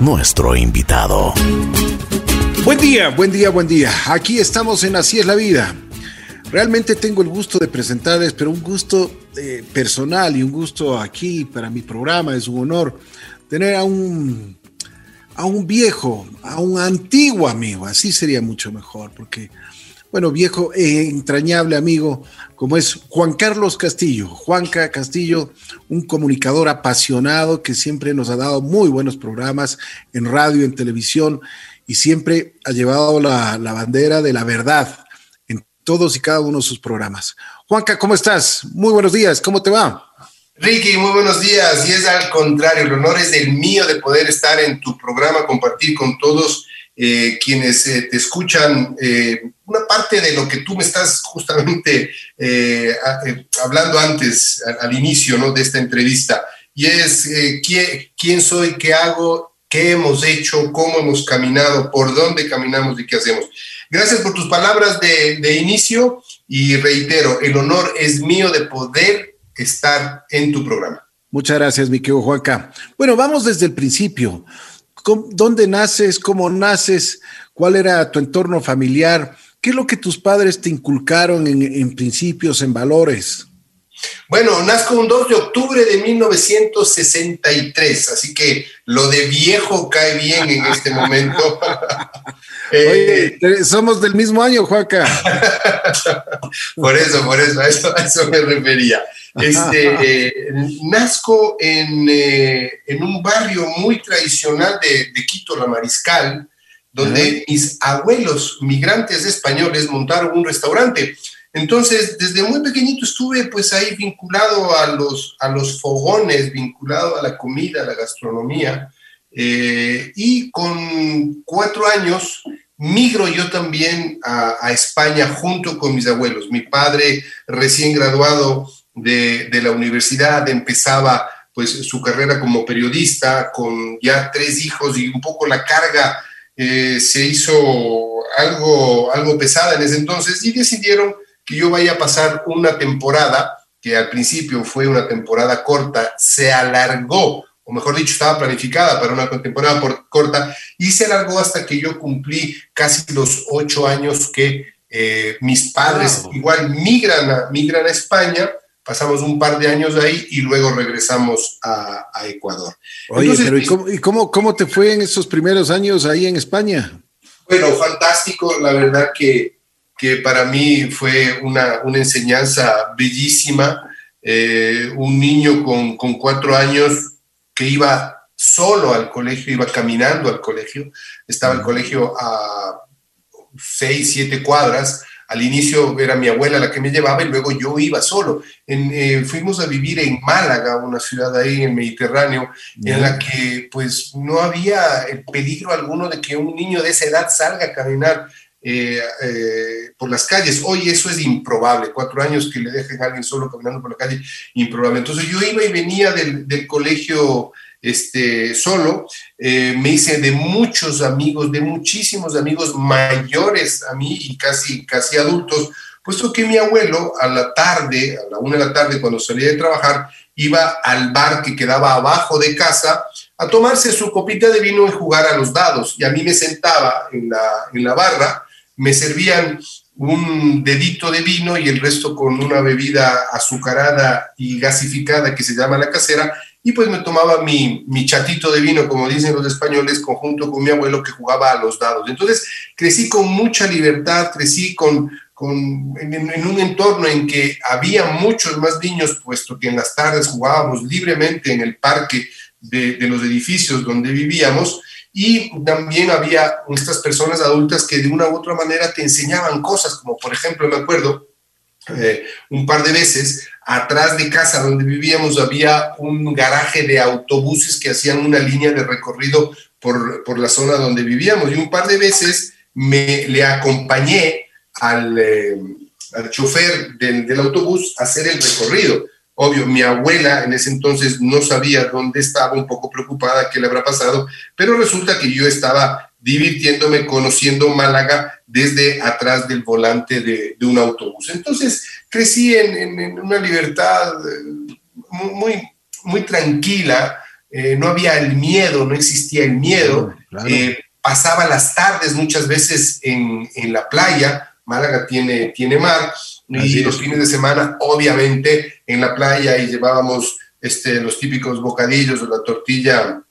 nuestro invitado. Buen día, buen día, buen día. Aquí estamos en Así es la vida. Realmente tengo el gusto de presentarles, pero un gusto eh, personal y un gusto aquí para mi programa. Es un honor tener a un, a un viejo, a un antiguo amigo. Así sería mucho mejor, porque, bueno, viejo e entrañable amigo, como es Juan Carlos Castillo. Juanca Castillo, un comunicador apasionado que siempre nos ha dado muy buenos programas en radio, en televisión y siempre ha llevado la, la bandera de la verdad todos y cada uno de sus programas. Juanca, ¿cómo estás? Muy buenos días, ¿cómo te va? Ricky, muy buenos días. Y es al contrario, el honor es del mío de poder estar en tu programa, compartir con todos eh, quienes eh, te escuchan eh, una parte de lo que tú me estás justamente hablando antes, al, inicio ¿no? de esta entrevista. Y es ¿quién, quién soy, qué hago, qué hemos hecho, cómo hemos caminado, por dónde caminamos y qué hacemos. Gracias por tus palabras de, inicio y reitero, el honor es mío de poder estar en tu programa. Muchas gracias, mi querido Juanca. Bueno, vamos desde el principio. ¿Dónde naces? ¿Cómo naces? ¿Cuál era tu entorno familiar? ¿Qué es lo que tus padres te inculcaron en, en principios, en valores? Bueno, nazco un 2 de octubre de 1963, así que lo de viejo cae bien en este momento. Oye, eh, somos del mismo año, Juaca. por eso, por eso, a eso, me refería. Este, eh, nazco en, eh, en, un barrio muy tradicional de, de Quito, La Mariscal, donde mis abuelos migrantes españoles montaron un restaurante. Entonces, desde muy pequeñito estuve pues ahí vinculado a los, a los fogones, vinculado a la comida, a la gastronomía. Eh, y con cuatro años migro yo también a, España junto con mis abuelos. Mi padre, recién graduado de, de, la universidad, empezaba pues su carrera como periodista con ya tres hijos y un poco la carga eh, se hizo algo, algo pesada en ese entonces y decidieron que yo vaya a pasar una temporada, que al principio fue una temporada corta, se alargó, o mejor dicho, estaba planificada para una temporada corta, y se alargó hasta que yo cumplí casi los ocho años que eh, mis padres igual migran a, migran a España, pasamos un par de años ahí y luego regresamos a, Ecuador. Oye, pero ¿y, cómo, ¿y cómo, cómo te fue en esos primeros años ahí en España? Bueno, fantástico, la verdad que que para mí fue una, una enseñanza bellísima. Eh, un niño con, con, cuatro años que iba solo al colegio, iba caminando al colegio, estaba el colegio a seis, siete cuadras. Al inicio era mi abuela la que me llevaba y luego yo iba solo. En, eh, fuimos a vivir en Málaga, una ciudad ahí en el Mediterráneo, en la que pues no había el peligro alguno de que un niño de esa edad salga a caminar eh, eh, por las calles. Hoy eso es improbable. Cuatro años que le dejen a alguien solo caminando por la calle, improbable. Entonces yo iba y venía del, del colegio este, solo. Eh, me hice de muchos amigos, de muchísimos amigos mayores a mí y casi, casi adultos, puesto que mi abuelo a la tarde, a la una de la tarde, cuando salía de trabajar, iba al bar que quedaba abajo de casa a tomarse su copita de vino y jugar a los dados. Y a mí me sentaba en la, en la barra me servían un dedito de vino y el resto con una bebida azucarada y gasificada que se llama la casera, y pues me tomaba mi, mi chatito de vino, como dicen los españoles, conjunto con mi abuelo que jugaba a los dados. Entonces crecí con mucha libertad, crecí con, con en, un entorno en que había muchos más niños, puesto que en las tardes jugábamos libremente en el parque de, de los edificios donde vivíamos, y también había estas personas adultas que de una u otra manera te enseñaban cosas, como por ejemplo, me acuerdo, eh, un par de veces, atrás de casa donde vivíamos había un garaje de autobuses que hacían una línea de recorrido por, por la zona donde vivíamos y un par de veces me le acompañé al, eh, al chofer del, del autobús a hacer el recorrido. Obvio, mi abuela en ese entonces no sabía dónde estaba, un poco preocupada qué le habrá pasado, pero resulta que yo estaba divirtiéndome, conociendo Málaga desde atrás del volante de, un autobús. Entonces crecí en, una libertad eh, muy, muy tranquila, eh, no había el miedo, no existía el miedo. Eh, pasaba las tardes muchas veces en, en, la playa, Málaga tiene, tiene mar, y los fines de semana, obviamente, en la playa y llevábamos este, los típicos bocadillos o la tortilla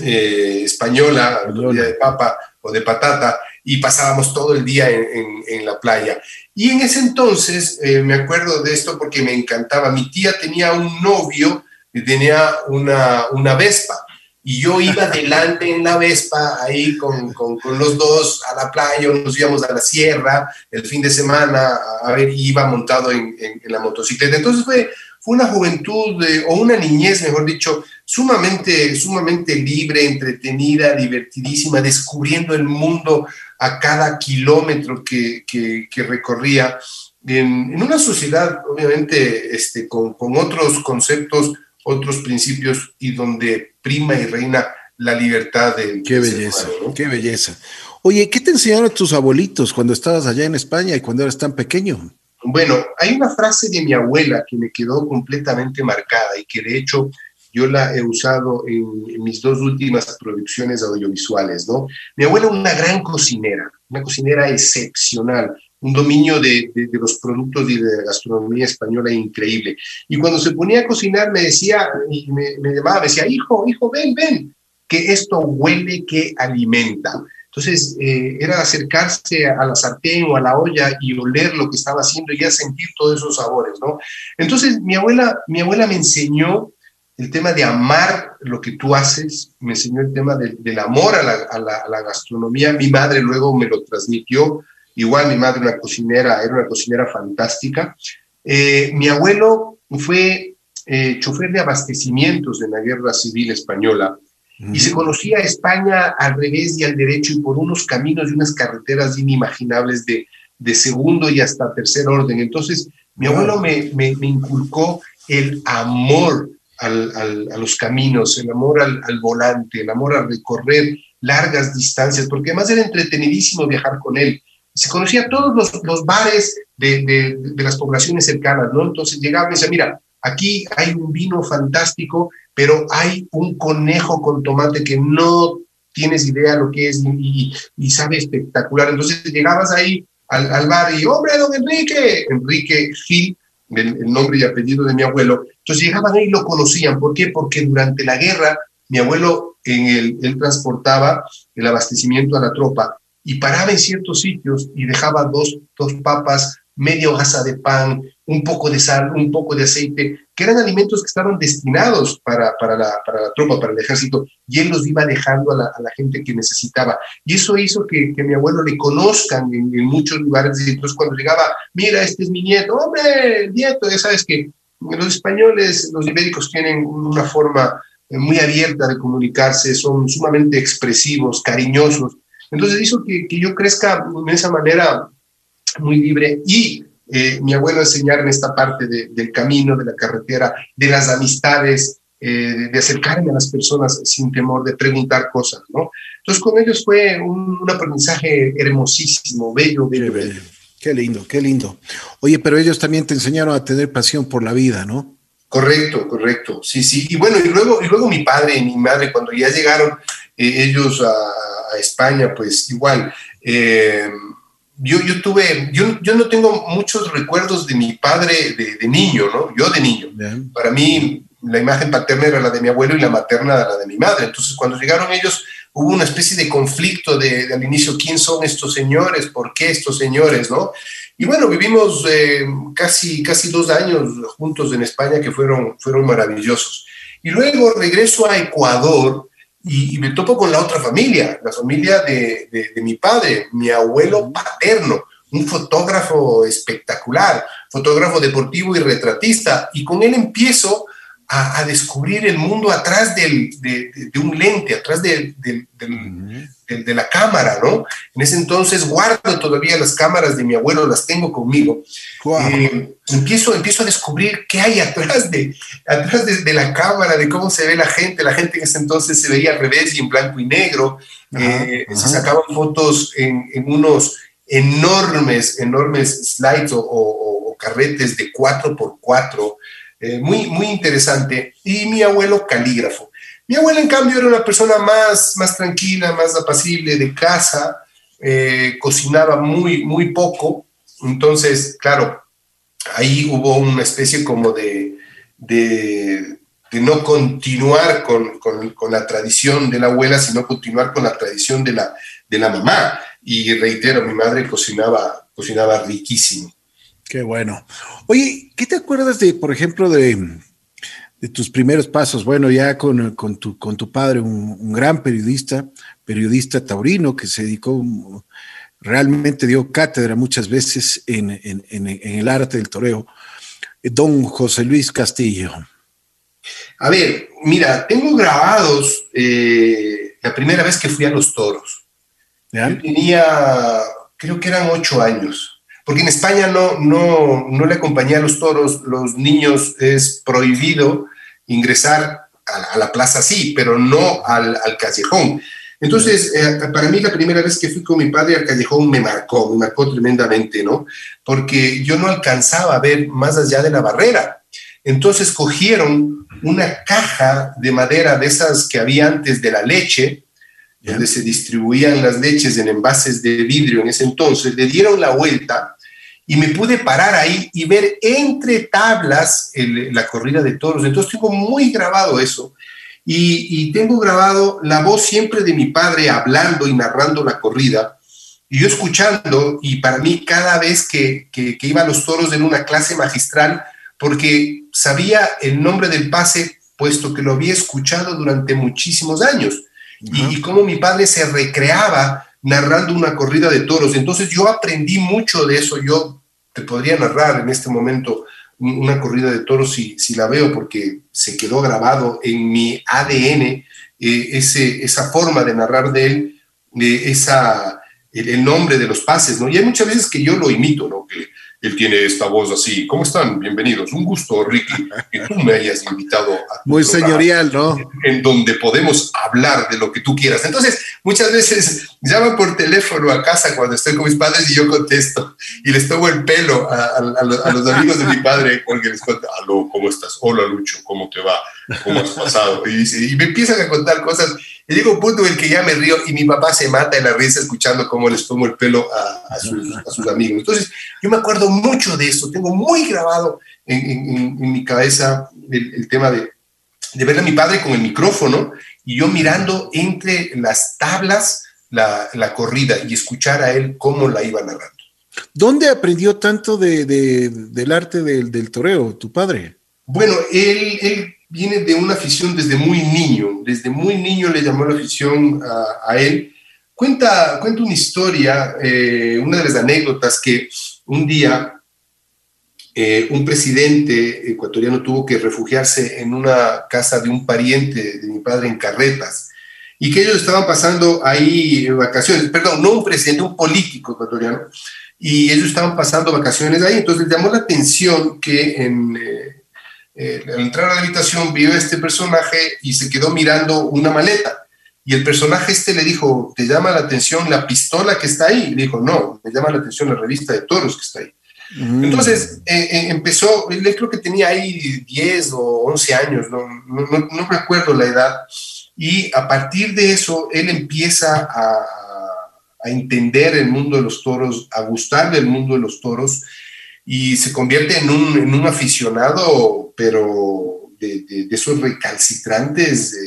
eh, española, tortilla de papa o de patata, y pasábamos todo el día en, en, la playa. Y en ese entonces, me acuerdo de esto porque me encantaba, mi tía tenía un novio tenía una, una Vespa y yo iba adelante en la Vespa ahí con, con, los dos a la playa, nos íbamos a la sierra el fin de semana, a ver, iba montado en, en, la motocicleta. Entonces fue, fue una juventud o una niñez, mejor dicho, sumamente, sumamente libre, entretenida, divertidísima, descubriendo el mundo a cada kilómetro que, que, que recorría. En, en, una sociedad, obviamente, este, con, con otros conceptos otros principios y donde prima y reina la libertad de... Qué belleza, qué belleza. Oye, ¿qué te enseñaron tus abuelitos cuando estabas allá en España y cuando eras tan pequeño? Bueno, hay una frase de mi abuela que me quedó completamente marcada y que de hecho yo la he usado en, mis dos últimas producciones audiovisuales, ¿no? Mi abuela una gran cocinera, una cocinera excepcional, un dominio de, los productos y de la gastronomía española increíble. Y cuando se ponía a cocinar me decía, y me, llamaba, me decía, hijo, hijo, ven, ven, que esto huele que alimenta. Entonces eh, era acercarse a la sartén o a la olla y oler lo que estaba haciendo y ya sentir todos esos sabores, ¿no? Entonces mi abuela, mi abuela me enseñó el tema de amar lo que tú haces, me enseñó el tema del amor a la, a, la, a la gastronomía, mi madre luego me lo transmitió, Igual mi madre una cocinera, era una cocinera fantástica. Eh, mi abuelo fue eh, chofer de abastecimientos en la Guerra Civil Española. Y se conocía a España al revés y al derecho y por unos caminos y unas carreteras inimaginables de, de segundo y hasta tercer orden. Entonces, mi abuelo me, me, inculcó el amor al, a los caminos, el amor al, al, volante, el amor a recorrer largas distancias, porque además era entretenidísimo viajar con él se conocía todos los, los bares de, de, de, las poblaciones cercanas, ¿no? Entonces llegaba y decía, mira, aquí hay un vino fantástico, pero hay un conejo con tomate que no tienes idea lo que es y, y sabe espectacular. Entonces llegabas ahí al, al, bar y, hombre, don Enrique, Enrique Gil, el, nombre y apellido de mi abuelo. Entonces llegaban ahí y lo conocían. ¿Por qué? Porque durante la guerra mi abuelo en el, él transportaba el abastecimiento a la tropa y paraba en ciertos sitios y dejaba dos, dos papas, media hoja de pan, un poco de sal, un poco de aceite, que eran alimentos que estaban destinados para, para, la, para la tropa, para el ejército, y él los iba dejando a la, gente que necesitaba. Y eso hizo que, que mi abuelo le conozcan en, en, muchos lugares, y entonces cuando llegaba, mira, este es mi nieto, hombre, nieto, ya sabes que los españoles, los ibéricos tienen una forma muy abierta de comunicarse, son sumamente expresivos, cariñosos, entonces hizo que, que yo crezca de esa manera muy libre y eh, mi abuelo enseñarme esta parte de, del camino, de la carretera, de las amistades, eh, de acercarme a las personas sin temor, de preguntar cosas, ¿no? Entonces con ellos fue un, un aprendizaje hermosísimo, bello, bello, bello. Qué lindo, qué lindo. Oye, pero ellos también te enseñaron a tener pasión por la vida, ¿no? Correcto, correcto. Sí, sí. Y bueno, y luego, y luego mi padre y mi madre, cuando ya llegaron eh, ellos a, a, España, pues igual. Eh, yo, yo tuve, yo, yo no tengo muchos recuerdos de mi padre de, de niño, ¿no? Yo de niño. Bien. Para mí, la imagen paterna era la de mi abuelo y la materna la de mi madre. Entonces, cuando llegaron ellos, hubo una especie de conflicto de, de al inicio, ¿quién son estos señores? ¿Por qué estos señores? ¿No? Y bueno, vivimos eh, casi, casi dos años juntos en España que fueron, fueron maravillosos. Y luego regreso a Ecuador y, y me topo con la otra familia, la familia de, de, de mi padre, mi abuelo paterno, un fotógrafo espectacular, fotógrafo deportivo y retratista. Y con él empiezo a, a descubrir el mundo atrás del, de, de, un lente, atrás del, de, de, la cámara, ¿no? En ese entonces guardo todavía las cámaras de mi abuelo, las tengo conmigo. Wow. Eh, empiezo, empiezo a descubrir qué hay atrás, de, atrás de, de, la cámara, de cómo se ve la gente. La gente en ese entonces se veía al revés y en blanco y negro. Ajá, eh, ajá. Se sacaban fotos en, en, unos enormes, enormes slides o, o, o carretes de 4x4. Eh, muy, muy interesante. Y mi abuelo calígrafo Mi abuela, en cambio, era una persona más, más tranquila, más apacible, de casa, eh, cocinaba muy, muy poco. Entonces, claro, ahí hubo una especie como de, de, no continuar con, con, la tradición de la abuela, sino continuar con la tradición de la, de la mamá. Y reitero, mi madre cocinaba, cocinaba riquísimo. Qué bueno. Oye, ¿qué te acuerdas de, por ejemplo, de, de tus primeros pasos? Bueno, ya con, con, tu, con tu padre, un, gran periodista, periodista taurino que se dedicó, realmente dio cátedra muchas veces en, en, en, el arte del toreo, don José Luis Castillo. A ver, mira, tengo grabados eh, la primera vez que fui a los toros. tenía, creo que eran ocho años porque en España no, no, no le acompañé a los toros, los niños es prohibido ingresar a, la plaza, sí, pero no al, al callejón. Entonces, eh, para mí la primera vez que fui con mi padre al callejón me marcó, me marcó tremendamente, ¿no? Porque yo no alcanzaba a ver más allá de la barrera. Entonces cogieron una caja de madera de esas que había antes de la leche, donde se distribuían las leches en envases de vidrio en ese entonces, le dieron la vuelta y me pude parar ahí y ver entre tablas la corrida de toros. Entonces tengo muy grabado eso. Y, tengo grabado la voz siempre de mi padre hablando y narrando la corrida. Y yo escuchando, y para mí cada vez que, que, iba a los toros en una clase magistral, porque sabía el nombre del pase, puesto que lo había escuchado durante muchísimos años. y, y cómo mi padre se recreaba narrando una corrida de toros. Entonces yo aprendí mucho de eso. Yo te podría narrar en este momento una corrida de toros si, si la veo porque se quedó grabado en mi ADN eh, ese, esa forma de narrar de él, de esa, el, nombre de los pases, ¿no? Y hay muchas veces que yo lo imito, ¿no? Él tiene esta voz así. ¿Cómo están? Bienvenidos. Un gusto, Ricky, que tú me hayas invitado a Muy señorial, ¿no? En donde podemos hablar de lo que tú quieras. Entonces, muchas veces llamo por teléfono a casa cuando estoy con mis padres y yo contesto y les tomo el pelo a, los amigos de mi padre porque les cuento, aló, ¿cómo estás? Hola, Lucho, ¿cómo te va? ¿Cómo has pasado? Y, y me empiezan a contar cosas y digo un punto en el que ya me río y mi papá se mata en la risa escuchando cómo les pongo el pelo a, sus, amigos. Entonces, yo me acuerdo mucho de eso, tengo muy grabado en, mi cabeza el, tema de, de, ver a mi padre con el micrófono y yo mirando entre las tablas la, corrida y escuchar a él cómo la iba narrando. ¿Dónde aprendió tanto del arte del, del toreo, tu padre? Bueno, él, él viene de una afición desde muy niño, desde muy niño le llamó la afición a, él. Cuenta, cuenta una historia, eh, una de las anécdotas que un día eh, un presidente ecuatoriano tuvo que refugiarse en una casa de un pariente de mi padre en Carretas y que ellos estaban pasando ahí vacaciones, perdón, no un presidente, un político ecuatoriano, y ellos estaban pasando vacaciones ahí, entonces llamó la atención que en... Eh, eh, al entrar a la habitación vio a este personaje y se quedó mirando una maleta. Y el personaje este le dijo, ¿te llama la atención la pistola que está ahí? le dijo, no, me llama la atención la revista de toros que está ahí. Mm. Entonces eh, eh, empezó, él creo que tenía ahí 10 o 11 años, no, no, no, recuerdo la edad, y a partir de eso él empieza a, a entender el mundo de los toros, a gustarle el mundo de los toros, y se convierte en un, en un aficionado, pero de, de, esos recalcitrantes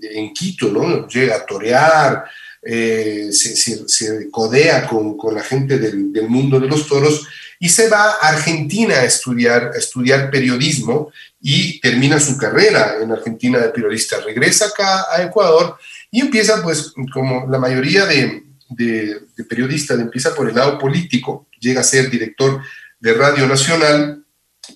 en Quito, ¿no? Llega a torear, eh, se, se, codea con, con, la gente del, del, mundo de los toros y se va a Argentina a estudiar, a estudiar periodismo y termina su carrera en Argentina de periodista. Regresa acá a Ecuador y empieza, pues, como la mayoría de, de, de periodistas, empieza por el lado político, llega a ser director de Radio Nacional,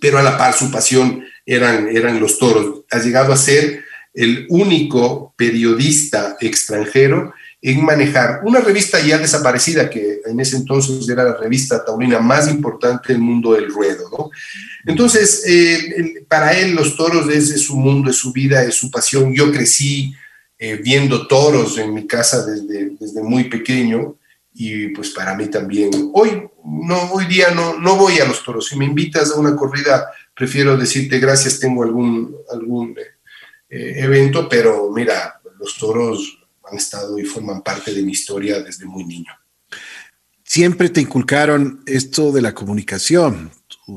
pero a la par su pasión eran, eran los toros. Ha llegado a ser el único periodista extranjero en manejar una revista ya desaparecida, que en ese entonces era la revista taurina más importante del mundo del ruedo. Entonces, para él los toros es, su mundo, es su vida, es su pasión. Yo crecí eh, viendo toros en mi casa desde, desde muy pequeño y pues para mí también. Hoy, no, hoy día no, no voy a los toros. Si me invitas a una corrida, prefiero decirte gracias, tengo algún, algún, eh, eh, evento, pero mira, los toros han estado y forman parte de mi historia desde muy niño. Siempre te inculcaron esto de la comunicación,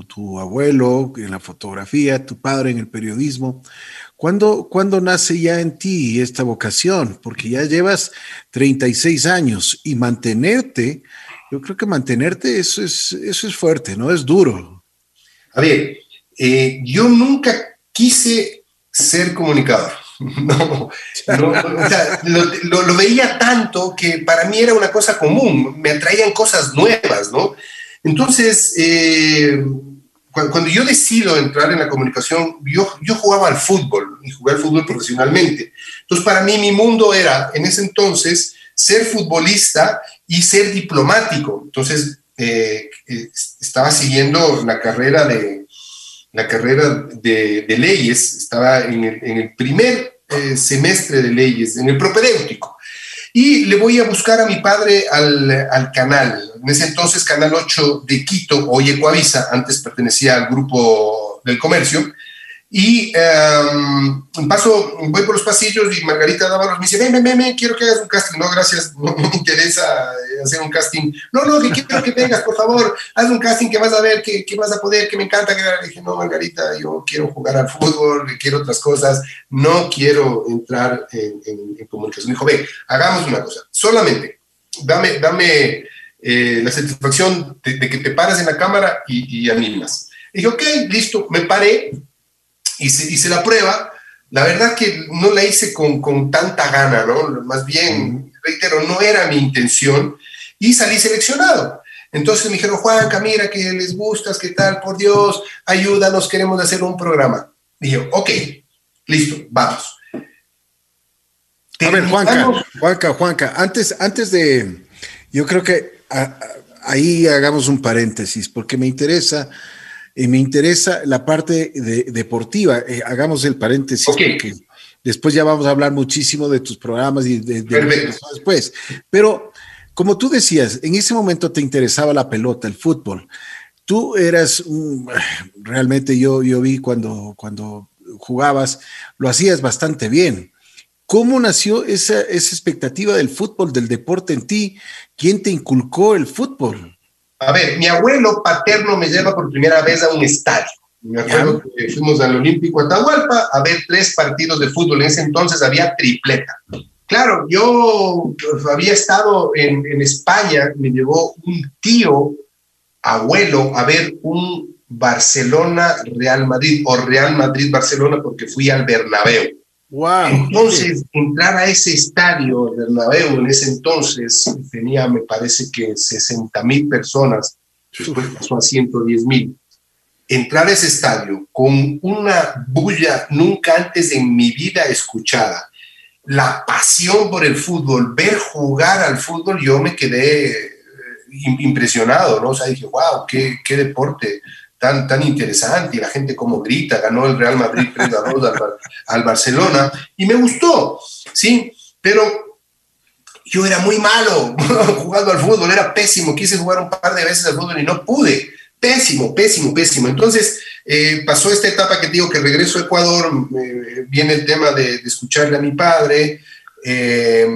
tu, abuelo en la fotografía, tu padre en el periodismo. ¿Cuándo, ¿Cuándo, nace ya en ti esta vocación? Porque ya llevas 36 años y mantenerte, yo creo que mantenerte eso es, eso es fuerte, ¿no? Es duro. A ver, eh, yo nunca quise ser comunicador. No, lo, veía tanto que para mí era una cosa común, me atraían cosas nuevas, ¿no? Entonces, eh, cuando, yo decido entrar en la comunicación, yo, yo jugaba al fútbol y jugué al fútbol profesionalmente. Entonces, para mí mi mundo era, en ese entonces, ser futbolista y ser diplomático. Entonces, eh, eh, estaba siguiendo la carrera de, la carrera de, leyes, estaba en el, primer eh, semestre de leyes, en el propedéutico. Y le voy a buscar a mi padre al, canal, en ese entonces Canal 8 de Quito, hoy Ecoavisa, antes pertenecía al grupo del comercio, y um, paso, voy por los pasillos y Margarita Dávalos me dice, ven, ven, ven, quiero que hagas un casting. No, gracias, no, me interesa eh, hacer un casting. No, no, que quiero que vengas, por favor, haz un casting que vas a ver, que, que vas a poder, que me encanta. Le dije, no, Margarita, yo quiero jugar al fútbol, quiero otras cosas, no quiero entrar en, en, comunicación. Me dijo, ve, hagamos una cosa, solamente dame, dame eh, la satisfacción de, que te paras en la cámara y, y animas. Y dije, ok, listo, me paré hice, la prueba. La verdad que no la hice con, con tanta gana, ¿no? Más bien, reitero, no era mi intención y salí seleccionado. Entonces me dijeron, Juan, mira que les gustas, qué tal, por Dios, ayúdanos, queremos hacer un programa. Y yo, ok, listo, vamos. A ver, Juanca, Juanca, Juanca, antes, antes de, yo creo que ahí hagamos un paréntesis, porque me interesa y me interesa la parte deportiva. Eh, hagamos el paréntesis porque después ya vamos a hablar muchísimo de tus programas y de, después. Pero como tú decías, en ese momento te interesaba la pelota, el fútbol. Tú eras realmente yo yo vi cuando cuando jugabas lo hacías bastante bien. ¿Cómo nació esa, esa expectativa del fútbol, del deporte en ti? ¿Quién te inculcó el fútbol? A ver, mi abuelo paterno me lleva por primera vez a un estadio. Me acuerdo que fuimos al Olímpico Atahualpa a ver tres partidos de fútbol. En ese entonces había tripleta. Claro, yo había estado en, en España, me llevó un tío, abuelo, a ver un Barcelona-Real Madrid o Real Madrid-Barcelona porque fui al Bernabéu. Entonces, entrar a ese estadio Bernabéu en ese entonces tenía, me parece que 60 mil personas, después pasó a 110 mil. Entrar a ese estadio con una bulla nunca antes en mi vida escuchada, la pasión por el fútbol, ver jugar al fútbol, yo me quedé eh, impresionado, ¿no? O sea, dije, wow, qué, qué deporte tan, tan interesante y la gente como grita, ganó el Real Madrid 3 a 2 al, Barcelona y me gustó, ¿sí? Pero yo era muy malo jugando al fútbol, era pésimo, quise jugar un par de veces al fútbol y no pude, pésimo, pésimo, pésimo. Entonces eh, pasó esta etapa que digo que regreso a Ecuador, viene el tema de, escucharle a mi padre. Eh,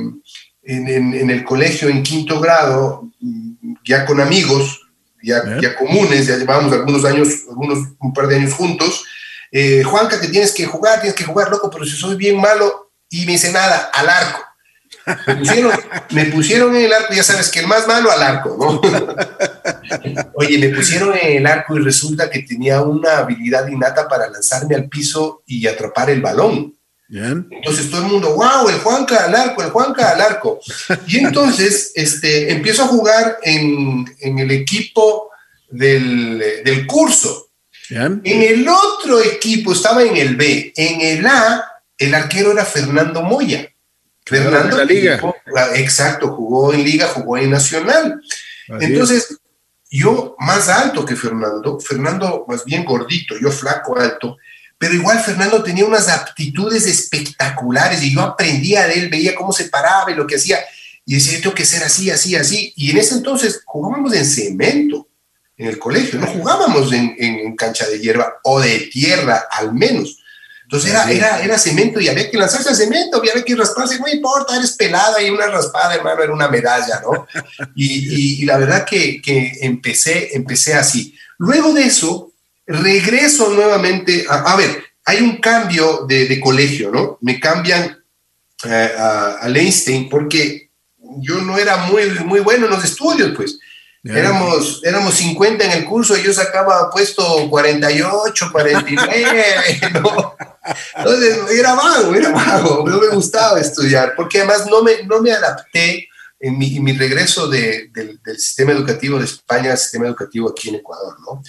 en, en, el colegio en quinto grado, ya con amigos, ya, comunes, ya llevábamos algunos años, algunos, un par de años juntos. Eh, Juanca, que tienes que jugar, tienes que jugar, loco, pero si soy bien malo, y me dice nada, al arco. Me pusieron, en el arco, ya sabes que el más malo al arco, ¿no? Oye, me pusieron en el arco y resulta que tenía una habilidad innata para lanzarme al piso y atrapar el balón. Entonces todo el mundo, wow, el Juanca al arco, el Juanca al arco. Y entonces este, empiezo a jugar en, en el equipo del, del curso. En el otro equipo estaba en el B. En el A, el arquero era Fernando Moya. Fernando. La liga. exacto, jugó en liga, jugó en nacional. entonces, yo más alto que Fernando, Fernando más bien gordito, yo flaco alto, pero igual Fernando tenía unas aptitudes espectaculares y yo aprendía de él, veía cómo se paraba y lo que hacía, y decía, yo tengo que ser así, así, así. Y en ese entonces jugábamos en cemento en el colegio, no jugábamos en, cancha de hierba o de tierra al menos. Entonces era, era, era cemento y había que lanzarse al cemento, había que rasparse, no importa, eres pelada y una raspada, hermano, era una medalla, ¿no? Y, y, la verdad que, que, empecé, empecé así. Luego de eso, regreso nuevamente, a, a ver, hay un cambio de, de, colegio, ¿no? Me cambian eh, a, a Einstein porque yo no era muy, muy bueno en los estudios, pues. Éramos, éramos 50 en el curso y yo sacaba puesto 48, 49, ¿no? Entonces, era vago, era vago, no me gustaba estudiar, porque además no me, no me adapté en mi, mi regreso de, del, del, sistema educativo de España al sistema educativo aquí en Ecuador, ¿no?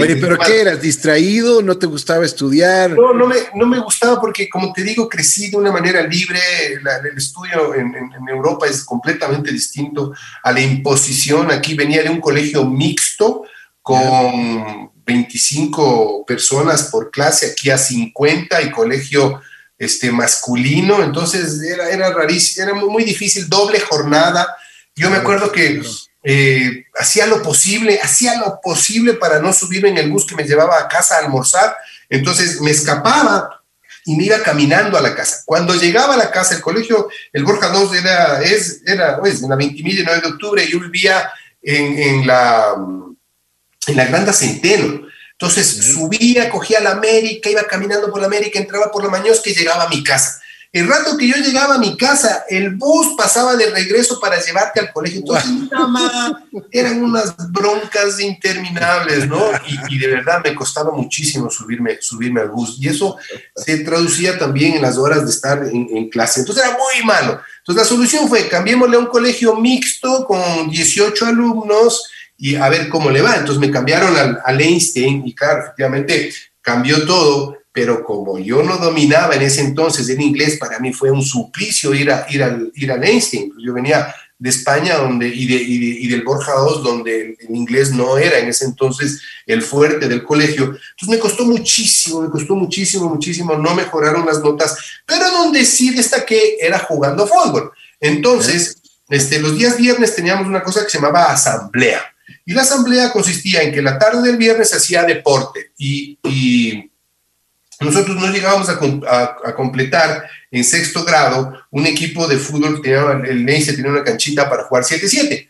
Oye, pero ¿qué eras? ¿Distraído? ¿No te gustaba estudiar? No, no me, no me gustaba porque, como te digo, crecí de una manera libre. La, el estudio en, en, en, Europa es completamente distinto a la imposición. Aquí venía de un colegio mixto con 25 personas por clase, aquí a 50 y colegio este, masculino. Entonces era, era rarísimo, era muy, muy difícil, doble jornada. Yo me acuerdo que eh, hacía lo posible, hacía lo posible para no subirme en el bus que me llevaba a casa a almorzar. Entonces me escapaba y me iba caminando a la casa. Cuando llegaba a la casa, el colegio, el Borja 2 era, es, era pues, en la 20.000 y 9 de octubre, yo vivía en, en, la, en la Granda Centeno. Entonces subía, cogía la América, iba caminando por la América, entraba por la Maños que llegaba a mi casa. El rato que yo llegaba a mi casa, el bus pasaba de regreso para llevarte al colegio. Entonces, mamá, eran unas broncas interminables, ¿no? Y, y, de verdad me costaba muchísimo subirme, subirme al bus. Y eso se traducía también en las horas de estar en, en clase. Entonces era muy malo. Entonces la solución fue, cambiémosle a un colegio mixto con 18 alumnos y a ver cómo le va. Entonces me cambiaron al, al Einstein y claro, efectivamente cambió todo pero como yo no dominaba en ese entonces el inglés, para mí fue un suplicio ir, a, ir, al, ir al Einstein. Yo venía de España donde, y, de, y, de, y del Borja II, donde el inglés no era en ese entonces el fuerte del colegio. Entonces me costó muchísimo, me costó muchísimo, muchísimo, no mejoraron las notas, pero donde sí destaqué era jugando fútbol. Entonces, este, los días viernes teníamos una cosa que se llamaba asamblea. Y la asamblea consistía en que la tarde del viernes se hacía deporte y, nosotros no llegábamos a, completar en sexto grado un equipo de fútbol que tenía, el Neise tenía una canchita para jugar 7-7.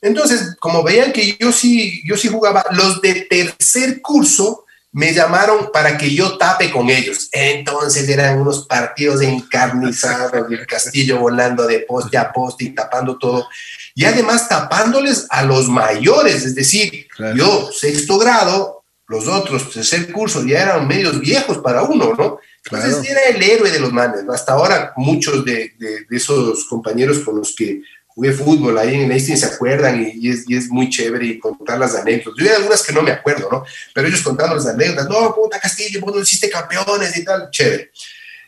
Entonces, como veían que yo sí, yo sí jugaba, los de tercer curso me llamaron para que yo tape con ellos. Entonces eran unos partidos encarnizados, el castillo volando de poste a poste y tapando todo. Y además tapándoles a los mayores, es decir, claro. yo sexto grado, los otros, tercer curso, ya eran medios viejos para uno, ¿no? Entonces claro. era el héroe de los manes. Hasta ahora muchos de, de, de, esos compañeros con los que jugué fútbol ahí en Einstein se acuerdan y, y, es, y, es, muy chévere y contar las anécdotas. Yo hay algunas que no me acuerdo, ¿no? Pero ellos contando las anécdotas, no, puta Castillo, vos no hiciste campeones y tal, chévere.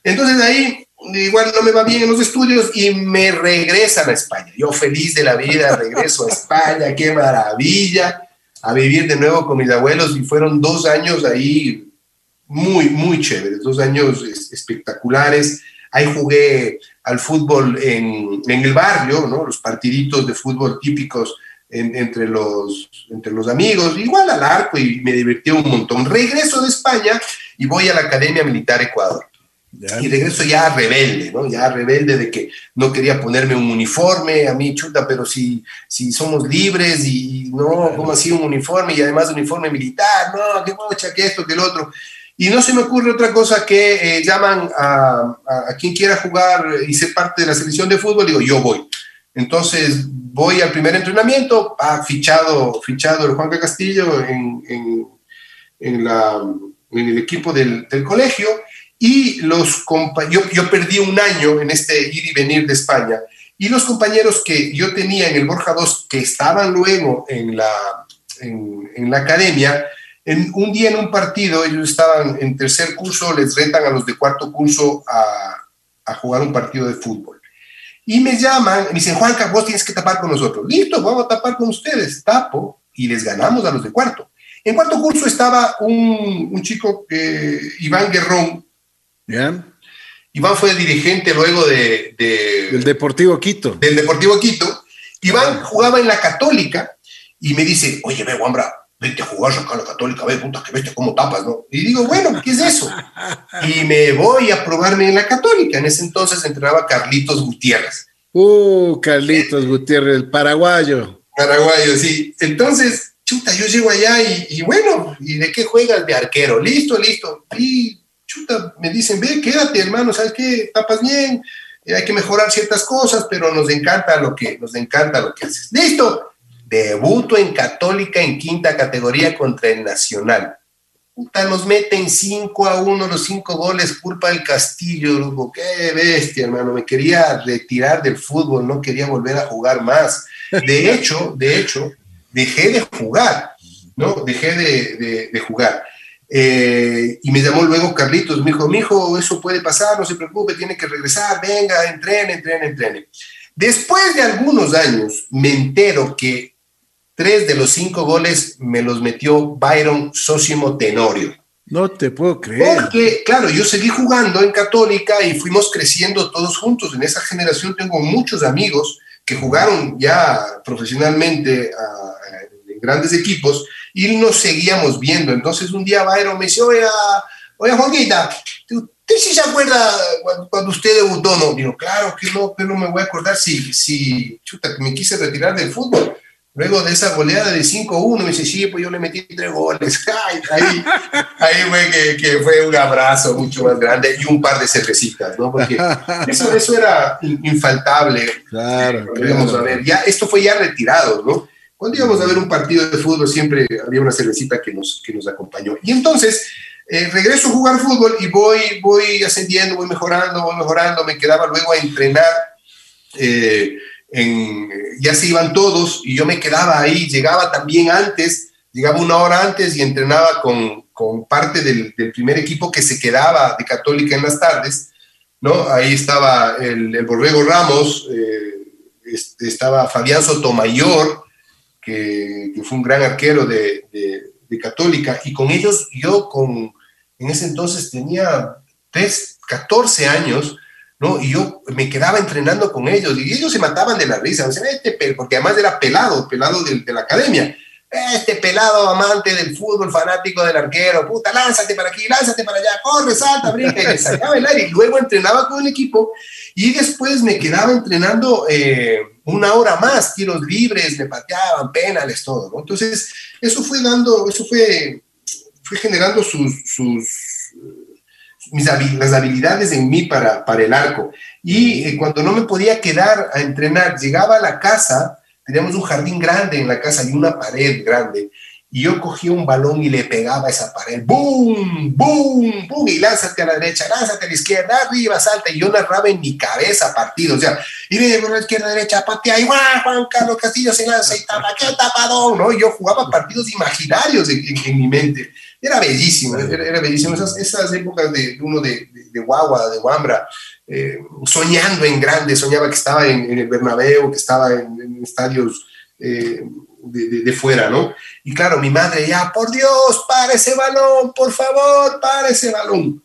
Entonces ahí igual no me va bien en los estudios y me regresan a España. Yo feliz de la vida, regreso a España, qué maravilla a vivir de nuevo con mis abuelos y fueron dos años ahí muy, muy chéveres, dos años espectaculares. Ahí jugué al fútbol en, en el barrio, ¿no? los partiditos de fútbol típicos en, entre, los, entre los amigos, igual al arco y me divertí un montón. Regreso de España y voy a la Academia Militar Ecuador. Ya. Y regreso ya rebelde, ¿no? Ya rebelde de que no quería ponerme un uniforme, a mí chuta, pero si, si somos libres y no, ¿cómo así un uniforme? Y además uniforme militar, no, qué mocha, que esto, que el otro. Y no se me ocurre otra cosa que eh, llaman a, a, a, quien quiera jugar y ser parte de la selección de fútbol, digo, yo voy. Entonces voy al primer entrenamiento, ha fichado, fichado el Juan Castillo en, en, en, la, en el equipo del, del colegio y los yo, yo perdí un año en este ir y venir de España y los compañeros que yo tenía en el Borja 2 que estaban luego en la, en, en la academia, en, un día en un partido, ellos estaban en tercer curso, les retan a los de cuarto curso a, a jugar un partido de fútbol. Y me llaman, me dicen, Juanca, vos tienes que tapar con nosotros. Listo, vamos a tapar con ustedes. Tapo y les ganamos a los de cuarto. En cuarto curso estaba un, un chico, que, Iván Guerrón, Yeah. Iván fue dirigente luego de, de, del Deportivo Quito. Del Deportivo Quito. Iván jugaba en la Católica y me dice, oye, ve, Wambra, vete a jugar acá a la Católica, ve, puta, que vete cómo tapas, ¿no? Y digo, bueno, ¿qué es eso? Y me voy a probarme en la Católica. En ese entonces entrenaba Carlitos Gutiérrez. Uh, Carlitos Gutiérrez, el paraguayo. Paraguayo, sí. Entonces, chuta, yo llego allá y, y, bueno, ¿y de qué juegas? De arquero. Listo, listo. Y chuta, me dicen, ve, quédate, hermano, ¿sabes qué? Tapas bien, eh, hay que mejorar ciertas cosas, pero nos encanta lo que, nos encanta lo que haces. Listo. Debuto en Católica en quinta categoría contra el Nacional. Puta, nos meten 5 a 1 los cinco goles, culpa del Castillo. Qué bestia, hermano. Me quería retirar del fútbol, no quería volver a jugar más. De hecho, de hecho, dejé de jugar, ¿no? Dejé de, de, de jugar. Eh, y me llamó luego Carlitos, me dijo, mi hijo, eso puede pasar, no se preocupe, tiene que regresar, venga, entrene, entrene, entrene. Después de algunos años, me entero que tres de los cinco goles me los metió Byron Sosimo Tenorio. No te puedo creer. Porque, claro, yo seguí jugando en Católica y fuimos creciendo todos juntos. En esa generación tengo muchos amigos que jugaron ya profesionalmente a, en grandes equipos y nos seguíamos viendo. Entonces un día Byron me dice, oiga, oiga Juanquita, ¿usted sí se acuerda cuando, usted debutó? No, digo, claro que no, que no me voy a acordar si, si, chuta, me quise retirar del fútbol. Luego de esa goleada de 5-1, me dice, sí, pues yo le metí tres goles. Ay, ahí, ahí fue que, que, fue un abrazo mucho más grande y un par de cervecitas, ¿no? Porque eso, eso era infaltable. Claro. Vamos claro. a ver, ya, esto fue ya retirado, ¿no? Cuando íbamos a ver un partido de fútbol siempre había una cervecita que nos, que nos acompañó. Y entonces eh, regreso a jugar fútbol y voy, voy ascendiendo, voy mejorando, voy mejorando. Me quedaba luego a entrenar. Eh, en, ya se iban todos y yo me quedaba ahí. Llegaba también antes, llegaba una hora antes y entrenaba con, con parte del, primer equipo que se quedaba de Católica en las tardes. ¿no? Ahí estaba el, el Borrego Ramos, eh, estaba Fabián Sotomayor, que, que, fue un gran arquero de, de, Católica, y con ellos yo con, en ese entonces tenía 3, 14 años, ¿no? Y yo me quedaba entrenando con ellos, y ellos se mataban de la risa, decían, este porque además era pelado, pelado de, la academia, este pelado amante del fútbol, fanático del arquero, puta, lánzate para aquí, lánzate para allá, corre, salta, brinca, y me sacaba el aire, y luego entrenaba con el equipo, y después me quedaba entrenando eh, una hora más, tiros libres, me pateaban, penales, todo, ¿no? Entonces, eso fue dando, eso fue, fue generando sus, sus mis, las habilidades en mí para, para el arco. Y eh, cuando no me podía quedar a entrenar, llegaba a la casa, teníamos un jardín grande en la casa y una pared grande, y yo cogía un balón y le pegaba a esa pared, ¡boom! ¡boom! ¡boom! Y lánzate a la derecha, lánzate a la izquierda, arriba, salta, y yo narraba en mi cabeza partidos, o sea, y viene por la izquierda, derecha, patea, y ¡guau! Juan Carlos Castillo se lanza y tapa, ¡qué tapadón! ¿no? Y yo jugaba partidos imaginarios en, mi mente. Era bellísimo, era, bellísimo. Esas, esas, épocas de uno de, de, de guagua, de guambra, eh, soñando en grande, soñaba que estaba en, el Bernabéu, que estaba en, en estadios eh, de, de, fuera, ¿no? Y claro, mi madre ya, por Dios, para ese balón, por favor, para ese balón.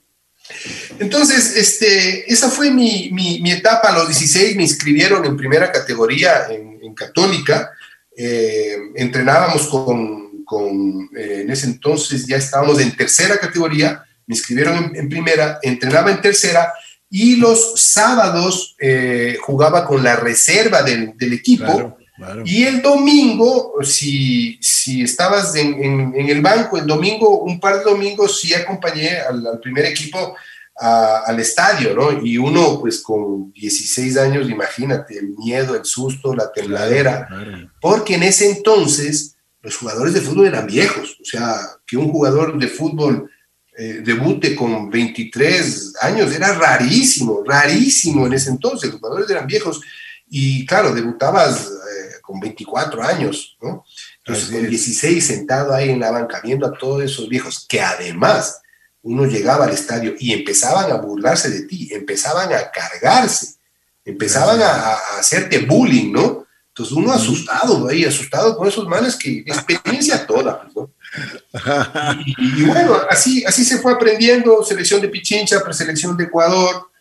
Entonces, este, esa fue mi, mi, etapa. A los 16 me inscribieron en primera categoría en, Católica. Eh, entrenábamos con, con eh, en ese entonces ya estábamos en tercera categoría, me inscribieron en, primera, entrenaba en tercera y los sábados eh, jugaba con la reserva del, del equipo. Claro. Y el domingo, si, si estabas en, en, en, el banco, el domingo, un par de domingos, sí acompañé al, al primer equipo a, al estadio, ¿no? Y uno, pues con 16 años, imagínate, el miedo, el susto, la tembladera, claro, porque en ese entonces los jugadores de fútbol eran viejos, o sea, que un jugador de fútbol eh, debute con 23 años era rarísimo, rarísimo en ese entonces, los jugadores eran viejos. Y claro, debutabas con 24 años, ¿no? Entonces, Así con 16 es. sentado ahí en la banca, viendo a todos esos viejos, que además uno llegaba al estadio y empezaban a burlarse de ti, empezaban a cargarse, empezaban a, a, hacerte bullying, ¿no? Entonces uno asustado, ahí, asustado con esos manes que experiencia toda, pues, ¿no? Y, y, bueno, así, así se fue aprendiendo, selección de Pichincha, preselección de Ecuador,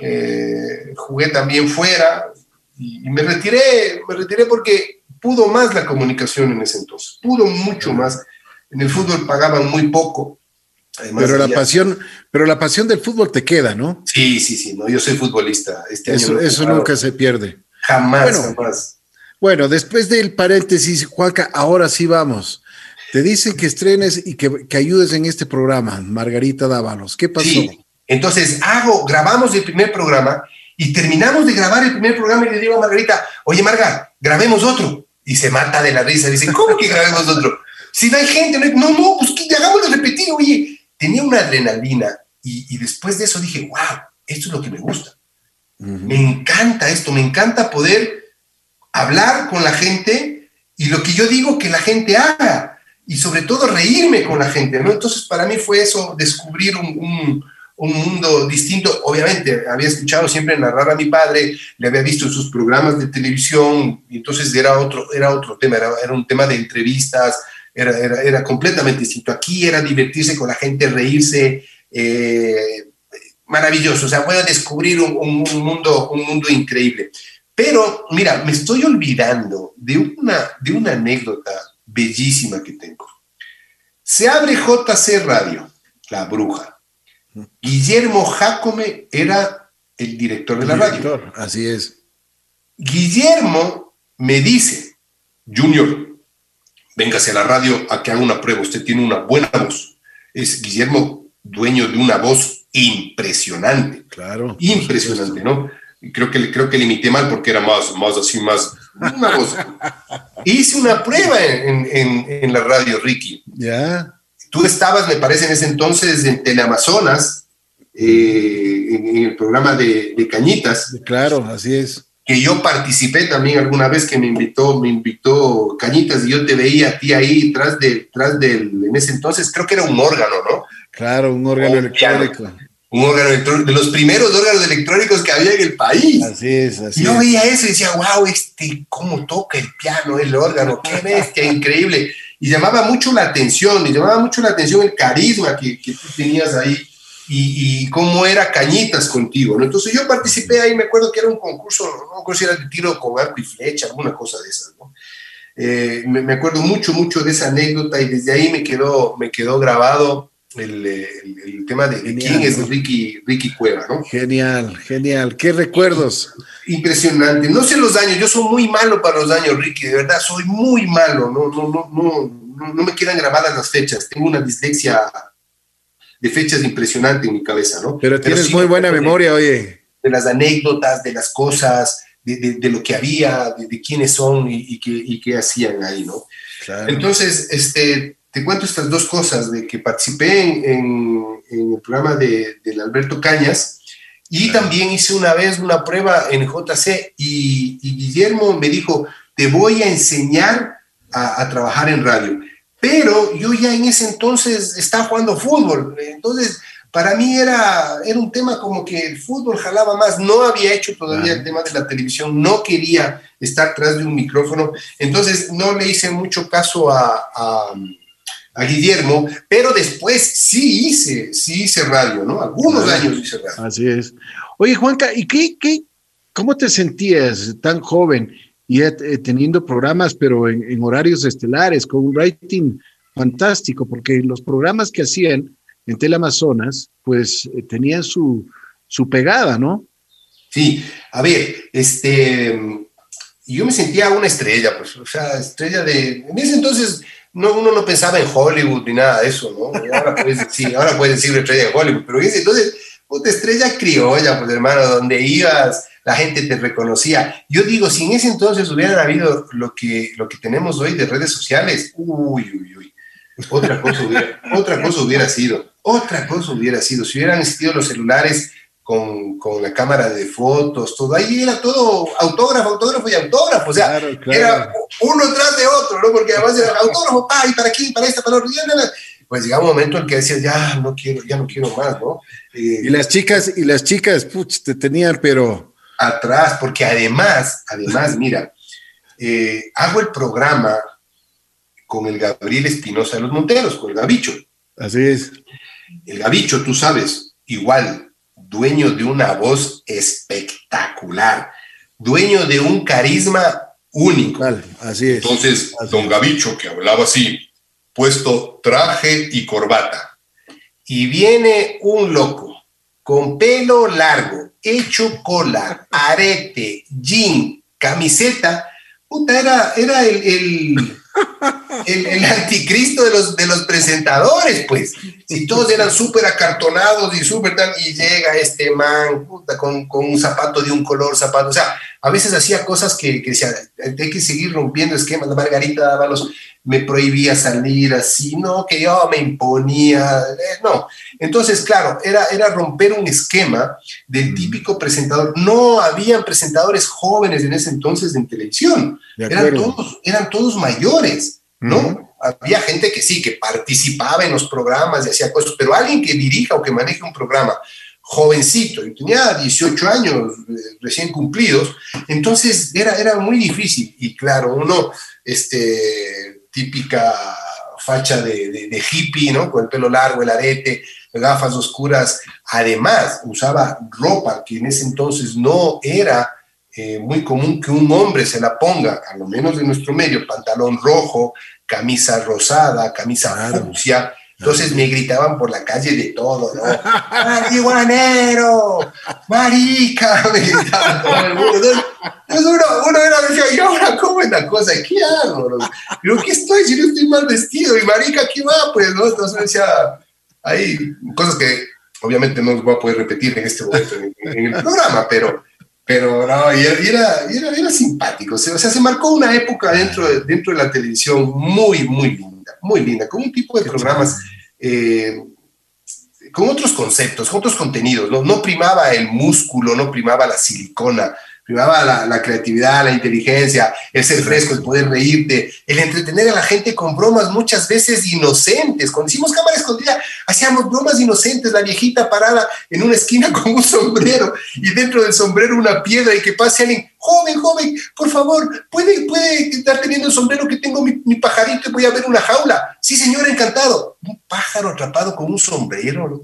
eh, jugué también fuera, y, y, me retiré, me retiré porque pudo más la comunicación en ese entonces, pudo mucho más En el fútbol pagaban muy poco. pero la pasión, pero la pasión del fútbol te queda, ¿no? Sí, sí, sí. No, yo soy futbolista. Este eso, eso nunca se pierde. Jamás, jamás. Bueno, después del paréntesis, Juanca, ahora sí vamos. Te dicen que estrenes y que, ayudes en este programa, Margarita Dávalos. ¿Qué pasó? Sí. Entonces, hago, grabamos el primer programa y terminamos de grabar el primer programa y le digo a Margarita, oye Marga, grabemos otro. Y se mata de la risa. Dice, ¿cómo que grabemos otro? Si no hay gente, no, no, pues que hagámoslo repetir. Oye, tenía una adrenalina y, después de eso dije, wow, esto es lo que me gusta. Me encanta esto, me encanta poder hablar con la gente y lo que yo digo que la gente haga y sobre todo reírme con la gente, ¿no? Entonces para mí fue eso, descubrir un un mundo distinto. Obviamente, había escuchado siempre narrar a mi padre, le había visto en sus programas de televisión, y entonces era otro, era otro tema, era, era un tema de entrevistas, era, era, era, completamente distinto. Aquí era divertirse con la gente, reírse, eh, maravilloso. O sea, voy a descubrir un, un, mundo, un mundo increíble. Pero, mira, me estoy olvidando de una, de una anécdota bellísima que tengo. Se abre JC Radio, La Bruja Guillermo Jacome era el director de la radio. Así es. Guillermo me dice, Junior, véngase a la radio a que haga una prueba, usted tiene una buena voz. Es Guillermo, dueño de una voz impresionante. Claro. Impresionante, ¿no? creo que, creo que le imité mal porque era más, más así, más una voz. Hice una prueba en, en la radio, Ricky. Ya. Tú estabas, me parece, en ese entonces en Teleamazonas, eh, en, el programa de, Cañitas. Claro, así es. Que yo participé también alguna vez que me invitó, me invitó Cañitas y yo te veía a ti ahí tras, de, tras del, en ese entonces, creo que era un órgano, ¿no? Claro, un órgano electrónico. Un órgano electrónico, de los primeros órganos electrónicos que había en el país. Así es, así y yo veía eso y decía, wow, este, cómo toca el piano, el órgano, qué bestia, increíble y llamaba mucho la atención, y llamaba mucho la atención el carisma que, que tú tenías ahí y, y, cómo era Cañitas contigo, ¿no? Entonces yo participé ahí, me acuerdo que era un concurso, no recuerdo si era de tiro con arco y flecha, alguna cosa de esas, ¿no? Eh, me, me, acuerdo mucho, mucho de esa anécdota y desde ahí me quedó, me quedó grabado el, el, tema de, quién es Ricky, Ricky Cueva, ¿no? Genial, genial. ¿Qué recuerdos? Impresionante. No sé los daños, yo soy muy malo para los daños, Ricky, de verdad, soy muy malo. No, no, no, no, no me quedan grabadas las fechas. Tengo una dislexia de fechas impresionante en mi cabeza, ¿no? Pero tienes muy buena memoria, oye. De las anécdotas, de las cosas, de, de, lo que había, de, quiénes son y, y, qué, y, qué, hacían ahí, ¿no? Claro. Entonces, este, te cuento estas dos cosas, de que participé en, el programa de, del Alberto Cañas y también hice una vez una prueba en JC y, Guillermo me dijo, te voy a enseñar a, trabajar en radio. Pero yo ya en ese entonces estaba jugando fútbol, entonces para mí era, era un tema como que el fútbol jalaba más, no había hecho todavía el tema de la televisión, no quería estar tras de un micrófono, entonces no le hice mucho caso a a Guillermo, pero después sí hice, sí hice radio, ¿no? Algunos años hice radio. Así es. Oye, Juanca, ¿y qué, qué, cómo te sentías tan joven y eh, teniendo programas, pero en, horarios estelares, con un rating fantástico? Porque los programas que hacían en Teleamazonas, pues eh, tenían su, su pegada, ¿no? Sí, a ver, este, yo me sentía una estrella, pues, o sea, estrella de, en ese entonces no, uno no pensaba en Hollywood ni nada de eso, ¿no? ahora puedes decir, ahora puedes decir estrella de Hollywood, pero entonces, puta estrella criolla, pues hermano, donde ibas, la gente te reconocía. Yo digo, si en ese entonces hubiera habido lo que, lo que tenemos hoy de redes sociales, uy, uy, uy, otra cosa hubiera, otra cosa hubiera sido, otra cosa hubiera sido, si hubieran existido los celulares con, con, la cámara de fotos, todo. Ahí era todo autógrafo, autógrafo y autógrafo. O sea, era uno tras de otro, ¿no? Porque además era autógrafo, pa, y para aquí, para esta, para la otra. Pues llegaba un momento en el que decía, ya no quiero, ya no quiero más, ¿no? Eh, y las chicas, y las chicas, putz, te tenían, pero. Atrás, porque además, además, mira, eh, hago el programa con el Gabriel Espinosa de los Monteros, con el Gabicho. Así es. El Gabicho, tú sabes, igual, dueño de una voz espectacular, dueño de un carisma único. así es. Entonces, don Gavicho, que hablaba así, puesto traje y corbata. Y viene un loco con pelo largo, hecho cola, arete, jean, camiseta. Puta, era, era el el, anticristo de los, de los presentadores, pues. Si todos eran súper acartonados y súper tal, y llega este man con, un zapato de un color, zapato, o sea, a veces hacía cosas que, que decía, hay que seguir rompiendo esquemas. La Margarita Dávalos me prohibía salir así, no, que yo me imponía, eh, no. Entonces, claro, era, era romper un esquema del típico presentador. No habían presentadores jóvenes en ese entonces en televisión, eran todos, eran todos mayores, ¿no? Había gente que sí, que participaba en los programas y hacía cosas, pero alguien que dirija o que maneje un programa jovencito, y tenía 18 años eh, recién cumplidos, entonces era, era muy difícil. Y claro, uno, este, típica facha de, de, hippie, ¿no? Con el pelo largo, el arete, gafas oscuras. Además, usaba ropa que en ese entonces no era eh, muy común que un hombre se la ponga, a lo menos de nuestro medio, pantalón rojo, camisa rosada, camisa fucsia. Entonces me gritaban por la calle de todo, ¿no? ¡Marihuanero! ¡Marica! Me gritaban todo el mundo. Entonces uno, uno era, decía, ¿y ahora cómo es la cosa? ¿Qué hago? Pero ¿qué estoy? Si no estoy mal vestido. ¿Y marica qué va? Pues, ¿no? Entonces decía, hay cosas que obviamente no voy a poder repetir en este momento en, el programa, pero, pero no, y era, era, era, simpático. O sea, se marcó una época dentro de, dentro de la televisión muy, muy linda, muy linda, con un tipo de programas. Eh, con otros conceptos, con otros contenidos, ¿no? no primaba el músculo, no primaba la silicona, primaba la, la, creatividad, la inteligencia, el ser fresco, el poder reírte, el entretener a la gente con bromas muchas veces inocentes. Cuando hicimos cámara escondida, hacíamos bromas inocentes, la viejita parada en una esquina con un sombrero y dentro del sombrero una piedra y que pase alguien, joven, joven, por favor, ¿puede, puede estar teniendo el sombrero que tengo mi, mi pajarito y voy a ver una jaula? Sí, señor, encantado. Un pájaro atrapado con un sombrero.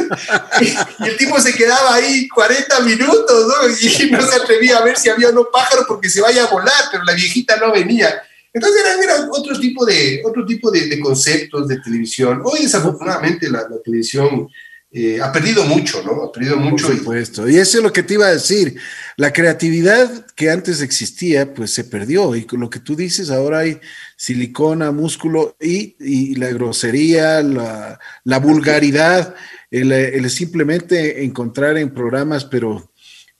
y el tipo se quedaba ahí 40 minutos, ¿no? Y no se atrevía a ver si había un pájaro porque se vaya a volar, pero la viejita no venía. Entonces era, otro tipo, de, otro tipo de, conceptos de televisión. Hoy desafortunadamente la, la televisión eh, ha perdido mucho, ¿no? Ha perdido mucho. Por supuesto. Y eso es lo que te iba a decir. La creatividad que antes existía, pues se perdió. Y con lo que tú dices, ahora hay silicona, músculo y, la grosería, la, vulgaridad, el, simplemente encontrar en programas, pero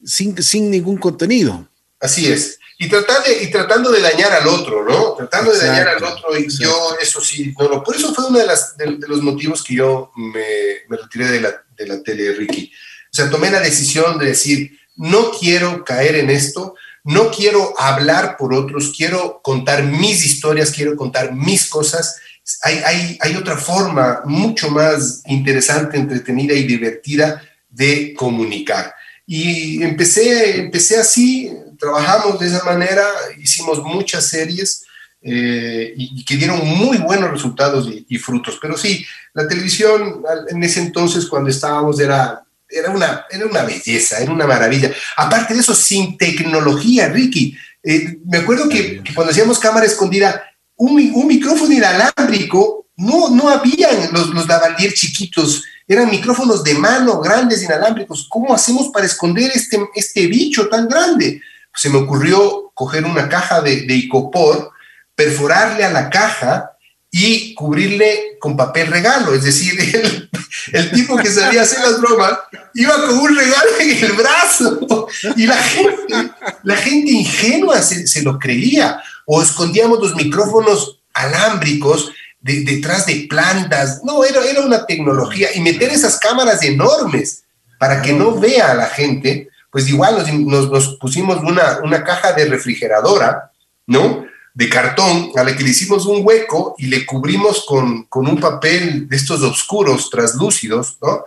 sin, sin ningún contenido. Así es y, y tratando de dañar al otro, ¿no? Tratando de dañar al otro y yo eso sí, no, no, por eso fue uno de, las, de, los motivos que yo me, me retiré de la, de la tele, Ricky. O sea, tomé la decisión de decir, no quiero caer en esto, no quiero hablar por otros, quiero contar mis historias, quiero contar mis cosas. Hay, otra forma mucho más interesante, entretenida y divertida de comunicar. Y empecé, empecé así, trabajamos de esa manera, hicimos muchas series eh, y, que dieron muy buenos resultados y, frutos. Pero sí, la televisión en ese entonces cuando estábamos era, era, una, era una belleza, era una maravilla. Aparte de eso, sin tecnología, Ricky. Eh, me acuerdo que, cuando hacíamos cámara escondida, un, un, micrófono inalámbrico, no, no habían los, los lavalier chiquitos, eran micrófonos de mano, grandes, inalámbricos. ¿Cómo hacemos para esconder este, este bicho tan grande? se me ocurrió coger una caja de, de icopor, perforarle a la caja y cubrirle con papel regalo. Es decir, el, tipo que sabía hacer las bromas iba con un regalo en el brazo y la gente, la gente ingenua se, lo creía. O escondíamos los micrófonos alámbricos detrás de plantas. No, era, era una tecnología. Y meter esas cámaras enormes para que no vea a la gente pues igual nos, pusimos una, una, caja de refrigeradora, ¿no? De cartón, a la que le hicimos un hueco y le cubrimos con, con un papel de estos oscuros, translúcidos, ¿no?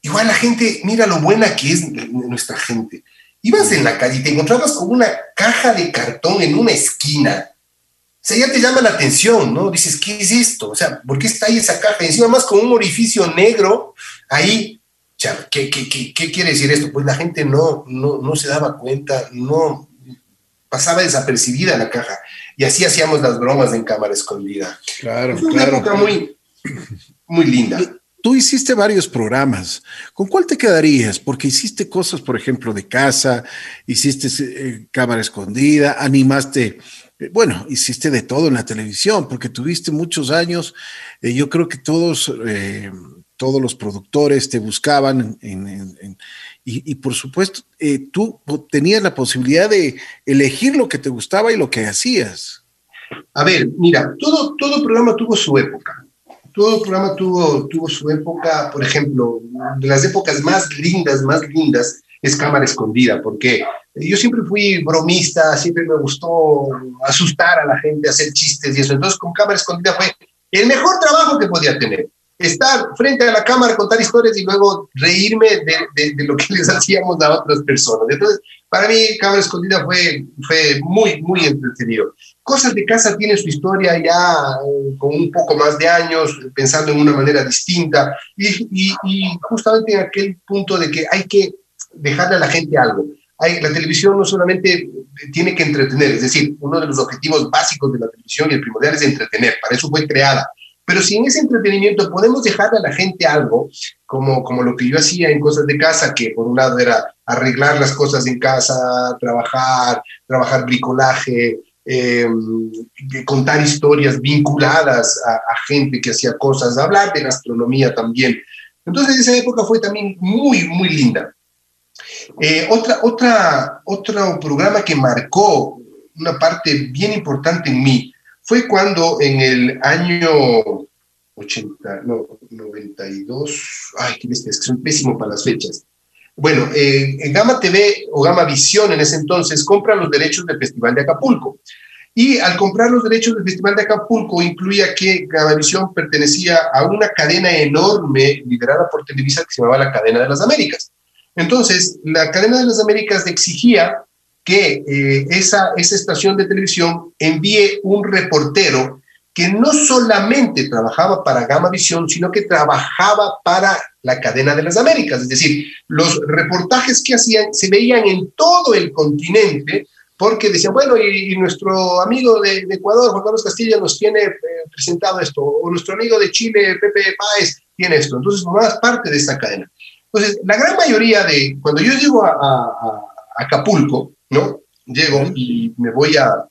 Igual la gente, mira lo buena que es nuestra gente. Ibas en la calle y te encontrabas con una caja de cartón en una esquina. O sea, ya te llama la atención, ¿no? Dices, ¿qué es esto? O sea, ¿por qué está ahí esa caja? Encima más con un orificio negro ahí ¿Qué, qué, qué, quiere decir esto? Pues la gente no, no, no se daba cuenta, no, pasaba desapercibida la caja. Y así hacíamos las bromas en cámara escondida. Claro, Fue una claro. época muy, muy linda. Tú hiciste varios programas. ¿Con cuál te quedarías? Porque hiciste cosas, por ejemplo, de casa, hiciste eh, cámara escondida, animaste, eh, bueno, hiciste de todo en la televisión, porque tuviste muchos años. Eh, yo creo que todos, eh, todos los productores te buscaban en, en, en, y, y, por supuesto, eh, tú tenías la posibilidad de elegir lo que te gustaba y lo que hacías. A ver, mira, todo, todo programa tuvo su época todo programa tuvo, tuvo su época, por ejemplo, de las épocas más lindas, más lindas, es Cámara Escondida, porque yo siempre fui bromista, siempre me gustó asustar a la gente, hacer chistes y eso. Entonces, con Cámara Escondida fue el mejor trabajo que podía tener. Estar frente a la cámara, contar historias y luego reírme de, de, de lo que les hacíamos a otras personas. Entonces, para mí, Cámara Escondida fue, fue muy, muy entretenido. Cosas de casa tiene su historia ya eh, con un poco más de años, pensando en una manera distinta y, y, y, justamente en aquel punto de que hay que dejarle a la gente algo. Hay, la televisión no solamente tiene que entretener, es decir, uno de los objetivos básicos de la televisión y el primordial es entretener, para eso fue creada. Pero si en ese entretenimiento podemos dejarle a la gente algo, como, como lo que yo hacía en cosas de casa, que por un lado era arreglar las cosas en casa, trabajar, trabajar bricolaje, eh, contar historias vinculadas a, a, gente que hacía cosas, hablar de gastronomía también. Entonces esa época fue también muy, muy linda. Eh, otra, otra, otro programa que marcó una parte bien importante en mí fue cuando en el año 80, no, 92, ay, qué es pésimo para las fechas. Bueno, eh, Gama TV o Gama Visión en ese entonces compra los derechos del Festival de Acapulco. Y al comprar los derechos del Festival de Acapulco incluía que Gamavisión pertenecía a una cadena enorme liderada por Televisa que se llamaba la Cadena de las Américas. Entonces, la Cadena de las Américas exigía que eh, esa, esa estación de televisión envíe un reportero que no solamente trabajaba para Gamavisión, sino que trabajaba para la cadena de las Américas. Es decir, los reportajes que hacían se veían en todo el continente porque decían, bueno, y, y nuestro amigo de, Ecuador, Juan Carlos Castilla, nos tiene eh, presentado esto, o nuestro amigo de Chile, Pepe Páez, tiene esto. Entonces, formabas parte de esta cadena. Entonces, la gran mayoría de, cuando yo llego a, a, a Acapulco, ¿no? Llego y me voy a,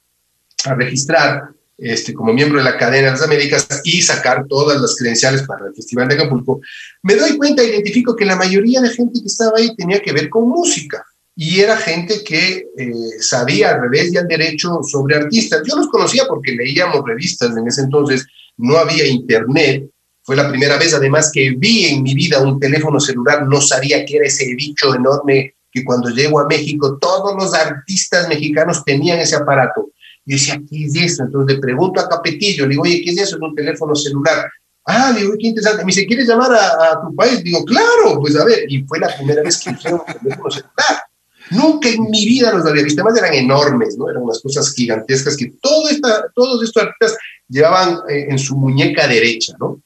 a registrar este, como miembro de la cadena de las Américas y sacar todas las credenciales para el Festival de Acapulco, me doy cuenta, identifico que la mayoría de gente que estaba ahí tenía que ver con música y era gente que eh, sabía al revés y al derecho sobre artistas. Yo los conocía porque leíamos revistas en ese entonces, no había internet. Fue la primera vez además que vi en mi vida un teléfono celular, no sabía qué era ese bicho enorme que cuando llego a México todos los artistas mexicanos tenían ese aparato. Y decía, ¿qué es eso? Entonces le pregunto a Capetillo, le digo, oye, ¿qué es eso? Es un teléfono celular. Ah, digo, qué interesante. Me dice, ¿quieres llamar a, a tu país? Digo, claro, pues a ver. Y fue la primera vez que usé un teléfono celular. Nunca en mi vida los había visto, además eran enormes, ¿no? Eran unas cosas gigantescas que todo esta, todos estos artistas llevaban eh, en su muñeca derecha, ¿no?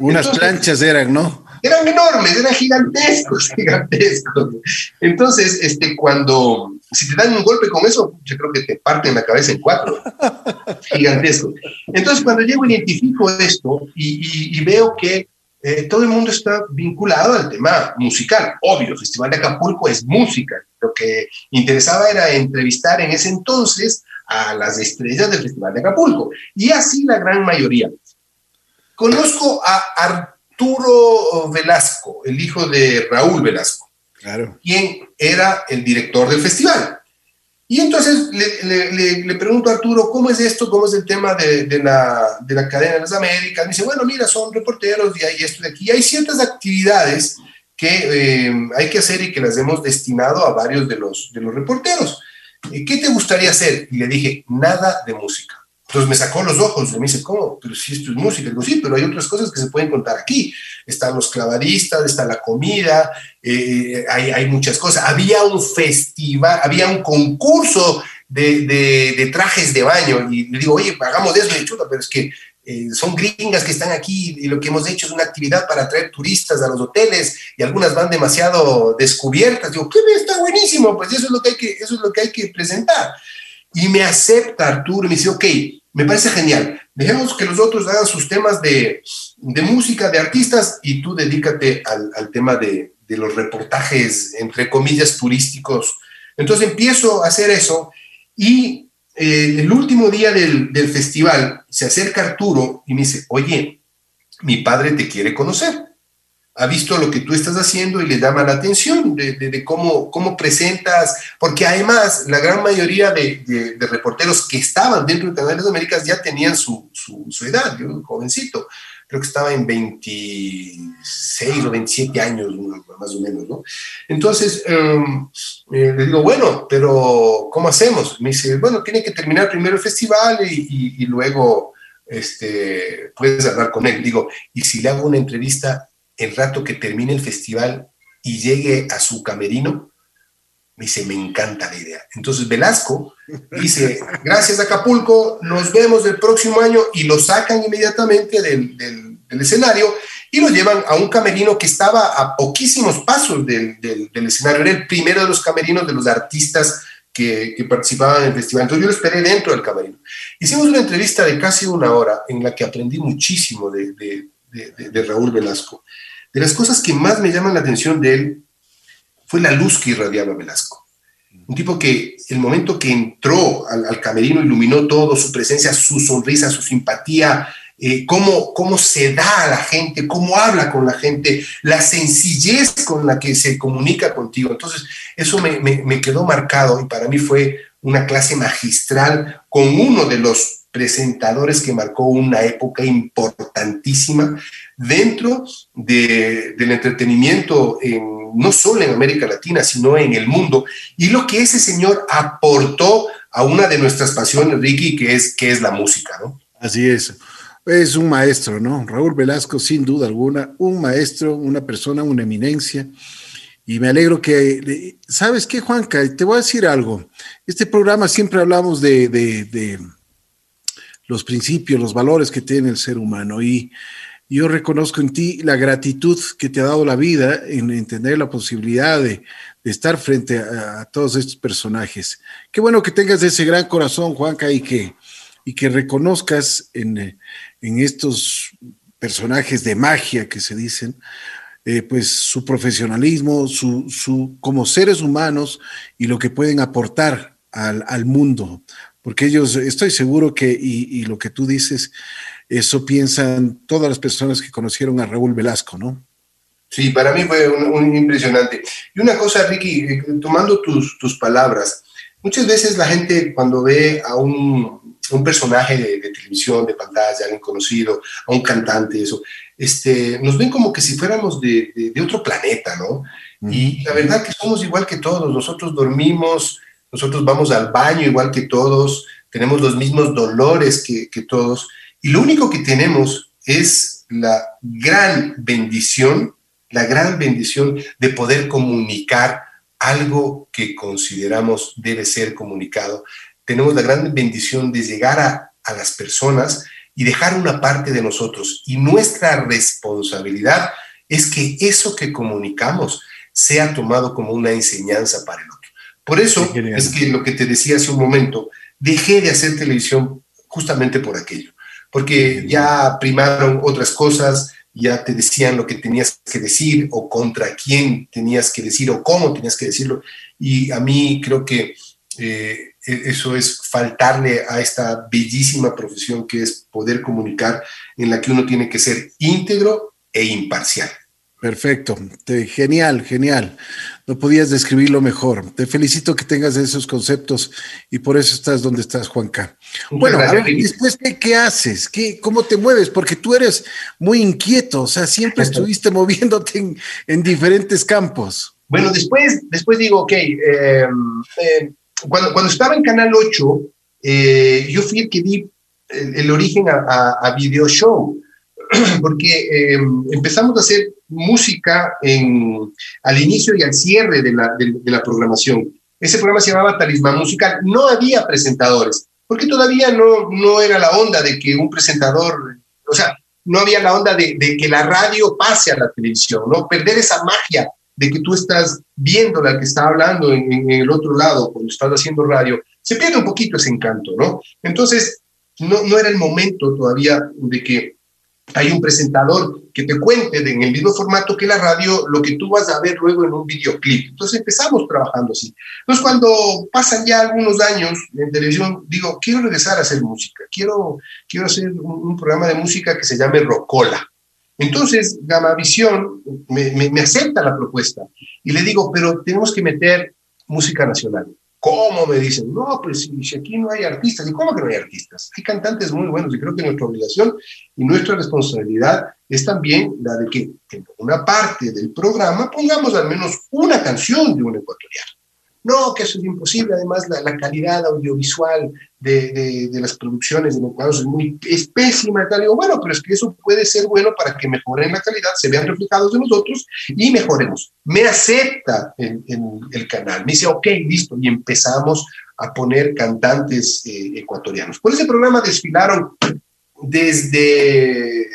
Unas Entonces, planchas eran, ¿no? Eran enormes, eran gigantescos, gigantescos. Entonces, este, cuando, si te dan un golpe con eso, yo creo que te parten la cabeza en cuatro. Gigantesco. Entonces, cuando llego, identifico esto y, y, y veo que eh, todo el mundo está vinculado al tema musical. Obvio, el Festival de Acapulco es música. Lo que interesaba era entrevistar en ese entonces a las estrellas del Festival de Acapulco. Y así la gran mayoría. Conozco a Arturo Velasco, el hijo de Raúl Velasco, claro. quien era el director del festival. Y entonces le, le, le, le, pregunto a Arturo, ¿cómo es esto? ¿Cómo es el tema de, de, la, de la cadena de las Américas? Me dice, bueno, mira, son reporteros y hay esto de aquí. Y hay ciertas actividades que eh, hay que hacer y que las hemos destinado a varios de los, de los reporteros. ¿Qué te gustaría hacer? Y le dije, nada de música. Entonces me sacó los ojos y me dice, ¿cómo? Pero si esto es música. Digo, sí, pero hay otras cosas que se pueden contar aquí. Están los clavadistas, está la comida, eh, hay, hay, muchas cosas. Había un festival, había un concurso de, de, trajes de baño. Y le digo, oye, hagamos eso de chuta, pero es que eh, son gringas que están aquí y lo que hemos hecho es una actividad para atraer turistas a los hoteles y algunas van demasiado descubiertas. Digo, ¿qué? Está buenísimo, pues eso es lo que hay que, eso es lo que, hay que presentar. Y me acepta Arturo y me dice, ok, me parece genial, dejemos que los otros hagan sus temas de, de música, de artistas, y tú dedícate al, al tema de, de, los reportajes, entre comillas, turísticos. Entonces empiezo a hacer eso y eh, el último día del, del festival se acerca Arturo y me dice, oye, mi padre te quiere conocer ha visto lo que tú estás haciendo y le llama la atención de, de, de cómo, cómo presentas, porque además la gran mayoría de, de, reporteros que estaban dentro de Canales de Américas ya tenían su, su, su, edad, yo jovencito, creo que estaba en 26 o 27 años más o menos, ¿no? Entonces um, eh, le digo, bueno, pero ¿cómo hacemos? Me dice, bueno, tiene que terminar primero el festival y, y, y luego este, puedes hablar con él. Digo, y si le hago una entrevista el rato que termine el festival y llegue a su camerino, me dice, me encanta la idea. Entonces Velasco dice, gracias Acapulco, nos vemos el próximo año y lo sacan inmediatamente del, del, del escenario y lo llevan a un camerino que estaba a poquísimos pasos del, del, escenario. Era el primero de los camerinos de los artistas que, que, participaban en el festival. Entonces yo lo esperé dentro del camerino. Hicimos una entrevista de casi una hora en la que aprendí muchísimo de, Raúl Velasco. De las cosas que más me llaman la atención de él fue la luz que irradiaba Velasco. Un tipo que el momento que entró al, al camerino iluminó todo, su presencia, su sonrisa, su simpatía, eh, cómo, cómo se da a la gente, cómo habla con la gente, la sencillez con la que se comunica contigo. Entonces, eso me, me quedó marcado y para mí fue una clase magistral con uno de los presentadores que marcó una época importantísima dentro de, del entretenimiento, en, no solo en América Latina, sino en el mundo, y lo que ese señor aportó a una de nuestras pasiones, Ricky, que es, que es la música, ¿no? Así es. Es un maestro, ¿no? Raúl Velasco, sin duda alguna, un maestro, una persona, una eminencia. Y me alegro que, ¿sabes qué, Juanca? Te voy a decir algo. Este programa siempre hablamos de los principios, los valores que tiene el ser humano. Y yo reconozco en ti la gratitud que te ha dado la vida en entender la posibilidad de, estar frente a, a, todos estos personajes. Qué bueno que tengas ese gran corazón, Juanca, y que, y que reconozcas en, en estos personajes de magia que se dicen, eh, pues su profesionalismo, su, su, como seres humanos y lo que pueden aportar al, al mundo, porque ellos, estoy seguro que, y, y, lo que tú dices, eso piensan todas las personas que conocieron a Raúl Velasco, ¿no? Sí, para mí fue un, un impresionante. Y una cosa, Ricky, eh, tomando tus, tus, palabras, muchas veces la gente cuando ve a un, un personaje de, de, televisión, de pantalla, alguien conocido, a un cantante, eso, este, nos ven como que si fuéramos de, de, de otro planeta, ¿no? Mm. Y la verdad que somos igual que todos, nosotros dormimos, nosotros vamos al baño igual que todos, tenemos los mismos dolores que, todos, y lo único que tenemos es la gran bendición, la gran bendición de poder comunicar algo que consideramos debe ser comunicado. Tenemos la gran bendición de llegar a, las personas y dejar una parte de nosotros. Y nuestra responsabilidad es que eso que comunicamos sea tomado como una enseñanza para el. Por eso es que lo que te decía hace un momento, dejé de hacer televisión justamente por aquello, porque ya primaron otras cosas, ya te decían lo que tenías que decir o contra quién tenías que decir o cómo tenías que decirlo. Y a mí creo que eh, eso es faltarle a esta bellísima profesión que es poder comunicar, en la que uno tiene que ser íntegro e imparcial. Perfecto, Te, genial, genial. No podías describirlo mejor. Te felicito que tengas esos conceptos y por eso estás donde estás, Juanca. Bueno, a ver, después, ¿qué, qué haces? ¿Qué, ¿Cómo te mueves? Porque tú eres muy inquieto, o sea, siempre estuviste moviéndote en, en diferentes campos. Bueno, después, después digo, ok, eh, eh, cuando, cuando, estaba en Canal 8, eh, yo fui el que di el, el origen a, a, a Video Show porque eh, empezamos a hacer música en, al inicio y al cierre de la, de, de la, programación. Ese programa se llamaba Talismán Musical. No había presentadores, porque todavía no, no era la onda de que un presentador, o sea, no había la onda de, de, que la radio pase a la televisión, ¿no? Perder esa magia de que tú estás viendo la que está hablando en, en, el otro lado cuando estás haciendo radio, se pierde un poquito ese encanto, ¿no? Entonces, no, no era el momento todavía de que hay un presentador que te cuente en el mismo formato que la radio lo que tú vas a ver luego en un videoclip. Entonces empezamos trabajando así. Entonces cuando pasan ya algunos años en televisión, digo, quiero regresar a hacer música, quiero, quiero hacer un, programa de música que se llame Rocola. Entonces Gamavisión me, me acepta la propuesta y le digo, pero tenemos que meter música nacional. ¿Cómo? Me dicen, no, pues si aquí no hay artistas. ¿Y cómo que no hay artistas? Hay cantantes muy buenos y creo que nuestra obligación y nuestra responsabilidad es también la de que en una parte del programa pongamos al menos una canción de un ecuatoriano. No, que eso es imposible. Además, la, la calidad audiovisual de, de, de, las producciones de Ecuador es muy es pésima. Y tal. Digo, bueno, pero es que eso puede ser bueno para que mejoren la calidad, se vean reflejados de nosotros y mejoremos. Me acepta el, el, el canal. Me dice, ok, listo. Y empezamos a poner cantantes eh, ecuatorianos. Por ese programa desfilaron desde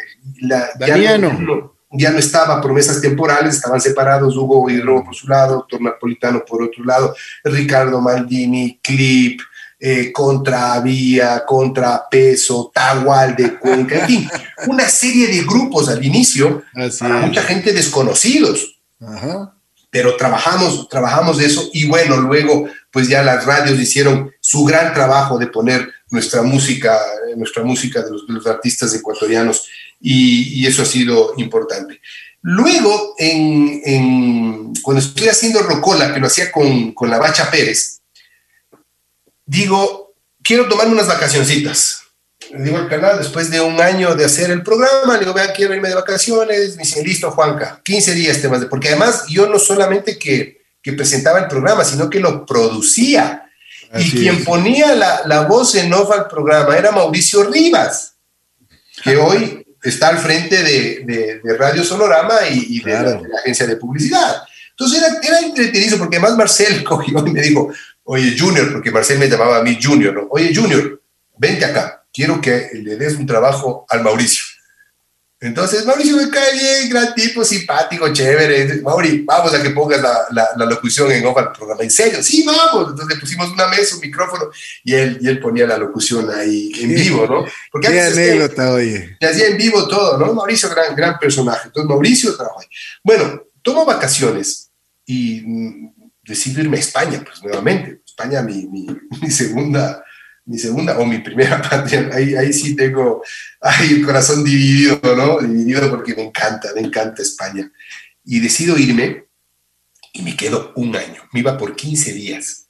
la... Damiano. Ya no, estaba promesas temporales, estaban separados Hugo Hidrobo por su lado, doctor Napolitano por otro lado, Ricardo Maldini, Clip, eh, contra Vía, contra Peso, Tahual de Cuenca, en fin, una serie de grupos al inicio, Así para es. mucha gente desconocidos, Ajá. pero trabajamos, trabajamos eso y bueno, luego pues ya las radios hicieron su gran trabajo de poner nuestra música, nuestra música de los, de los artistas ecuatorianos y, y, eso ha sido importante. Luego, en, en, cuando estoy haciendo Rocola, que lo hacía con, con la Bacha Pérez, digo, quiero tomarme unas vacacioncitas. Le digo al canal, después de un año de hacer el programa, le digo, vean, quiero irme de vacaciones. Me dicen, listo, Juanca, 15 días temas de... Porque además yo no solamente que, que presentaba el programa, sino que lo producía. Así y quien es. ponía la, la, voz en off al programa era Mauricio Rivas, que hoy está al frente de, de, de Radio Sonorama y, y claro. de, la, de, la, agencia de publicidad. Entonces era, era entretenido porque además Marcel cogió y me dijo, oye Junior, porque Marcel me llamaba a mí Junior, ¿no? oye Junior, vente acá, quiero que le des un trabajo al Mauricio. Entonces, Mauricio me cae bien, gran tipo, simpático, chévere. Mauri, vamos a que pongas la, la, la locución en off al programa. ¿En serio? Sí, vamos. Entonces le pusimos una mesa, un micrófono y él, y él ponía la locución ahí en vivo, ¿no? Porque Qué anécdota, que, oye. Le hacía en vivo todo, ¿no? Mauricio, gran, gran personaje. Entonces, Mauricio trabajó ahí. Bueno, tomo vacaciones y mm, decido irme a España, pues nuevamente. España, mi, mi, mi segunda mi segunda o mi primera patria, ahí, ahí sí tengo ay, el corazón dividido, ¿no? Dividido porque me encanta, me encanta España. Y decido irme y me quedo un año. Me iba por 15 días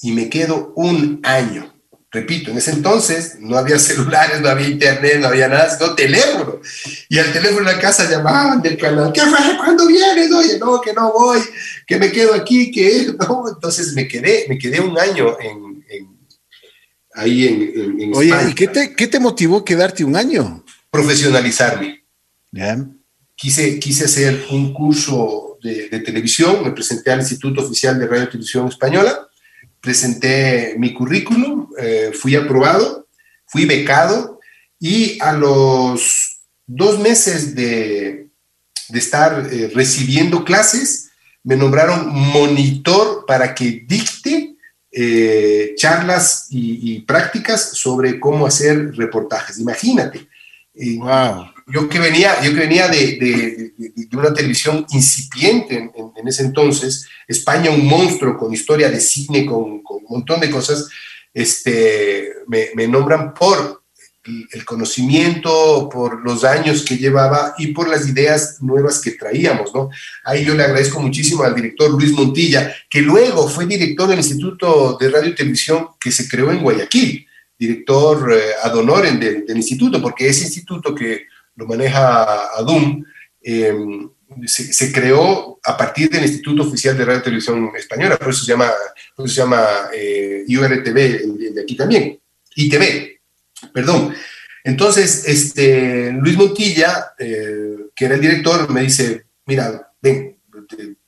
y me quedo un año. Repito, en ese entonces no había celulares, no había internet, no había nada, sino teléfono. Y al teléfono en la casa llamaban del canal, ¿qué fue? ¿Cuándo vienes? Oye, no, que no voy, que me quedo aquí, que no. Entonces me quedé, me quedé un año en ahí en, en, Oye, España. ¿y qué te, qué te, motivó quedarte un año? Profesionalizarme. Yeah. Quise, quise hacer un curso de, de, televisión, me presenté al Instituto Oficial de Radio y Televisión Española, presenté mi currículum, eh, fui aprobado, fui becado y a los dos meses de, de estar eh, recibiendo clases, me nombraron monitor para que dicte eh, charlas y, y, prácticas sobre cómo hacer reportajes. Imagínate. Eh, wow. Yo que venía, yo que venía de, de, de una televisión incipiente en, en, en, ese entonces, España un monstruo con historia de cine, con, con un montón de cosas, este, me, me nombran por el conocimiento, por los años que llevaba y por las ideas nuevas que traíamos, ¿no? Ahí yo le agradezco muchísimo al director Luis Montilla, que luego fue director del Instituto de Radio y Televisión que se creó en Guayaquil, director eh, ad honorem del, instituto, porque ese instituto que lo maneja ADUM, eh, se, creó a partir del Instituto Oficial de Radio y Televisión Española, por eso se llama, por se llama eh, IRTV, el de aquí también, ITV, perdón. Entonces, este, Luis Montilla, eh, que era el director, me dice, mira, ven,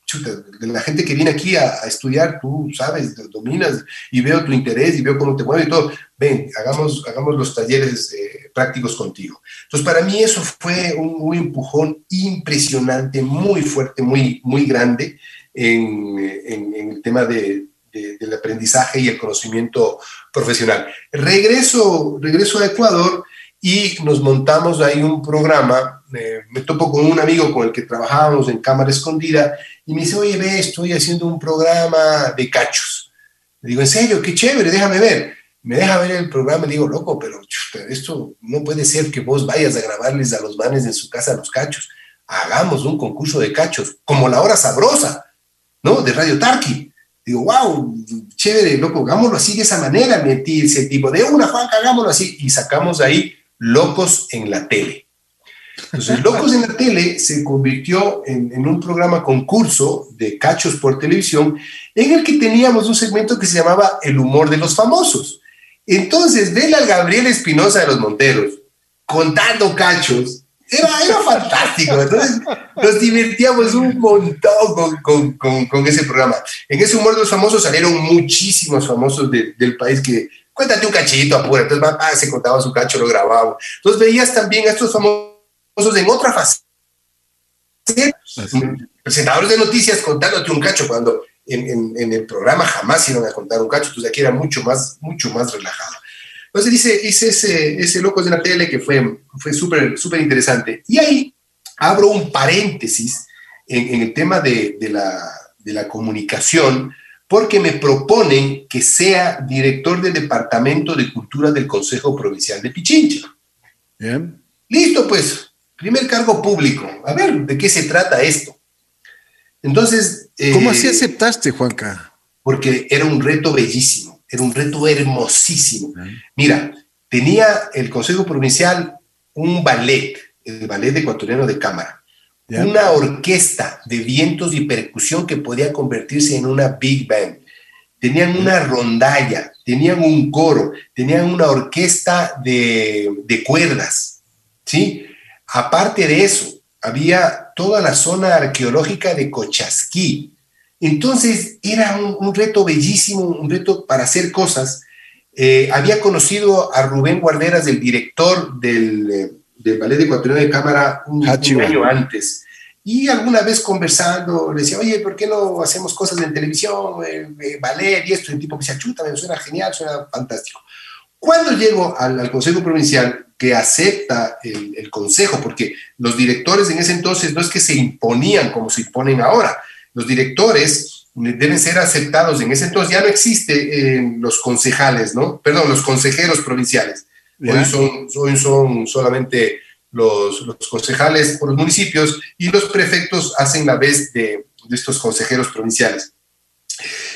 chuta, de la gente que viene aquí a, estudiar, tú sabes, dominas y veo tu interés y veo cómo te mueves y todo, ven, hagamos, hagamos los talleres eh, prácticos contigo. Entonces, para mí eso fue un, empujón impresionante, muy fuerte, muy, muy grande en, el tema del aprendizaje y el conocimiento profesional. Regreso, regreso a Ecuador y nos montamos ahí un programa. me topo con un amigo con el que trabajábamos en cámara escondida y me dice, oye, ve, estoy haciendo un programa de cachos. Le digo, en serio, qué chévere, déjame ver. Me deja ver el programa y digo, loco, pero esto no puede ser que vos vayas a grabarles a los manes en su casa los cachos. Hagamos un concurso de cachos, como la hora sabrosa, ¿no? De Radio Tarqui. Digo, wow, chévere, loco, hagámoslo así de esa manera. Metí ese tipo de una, Juan, hagámoslo así. Y sacamos ahí Locos en la tele. Entonces, Locos en la tele se convirtió en, un programa concurso de cachos por televisión en el que teníamos un segmento que se llamaba El humor de los famosos. Entonces, ver al Gabriel Espinosa de los Monteros contando cachos era, era fantástico. Entonces, nos divertíamos un montón con, con, con, ese programa. En ese humor de los famosos salieron muchísimos famosos del país que cuéntate un cachito, apura. Entonces, ah, se contaba su cacho, lo grababa. Entonces, veías también a estos famosos en otra fase. Presentadores de noticias contándote un cacho cuando en, en, el programa jamás iban a contar un cacho, entonces aquí era mucho más, mucho más relajado. Entonces hice ese, ese Locos de la Tele que fue, fue súper súper interesante. Y ahí abro un paréntesis en, en el tema de, de, la, de la comunicación, porque me proponen que sea director del Departamento de Cultura del Consejo Provincial de Pichincha. Bien. Listo, pues, primer cargo público. A ver, ¿de qué se trata esto? Entonces... ¿Cómo así eh, aceptaste, Juanca? Porque era un reto bellísimo, era un reto hermosísimo. Mira, tenía el Consejo Provincial un ballet, el Ballet Ecuatoriano de Cámara una orquesta de vientos y percusión que podía convertirse en una big band. Tenían una rondalla, tenían un coro, tenían una orquesta de, cuerdas, ¿sí? Aparte de eso, había toda la zona arqueológica de Cochasquí. Entonces era un, reto bellísimo, un reto para hacer cosas. Eh, había conocido a Rubén Guarderas, el director del, eh, del Ballet Ecuatoriano de Cámara un, año antes. Y alguna vez conversando, le decía, oye, ¿por qué no hacemos cosas en televisión, eh, eh, ballet y esto? Y el tipo que se achuta, me suena genial, suena fantástico. Cuando llego al, Consejo Provincial, que acepta el, el, Consejo, porque los directores en ese entonces no es que se imponían como se imponen ahora, los directores deben ser aceptados. En ese entonces ya no existe eh, los concejales, ¿no? Perdón, los consejeros provinciales. Hoy son, hoy son solamente los, concejales por los municipios y los prefectos hacen la vez de, estos consejeros provinciales.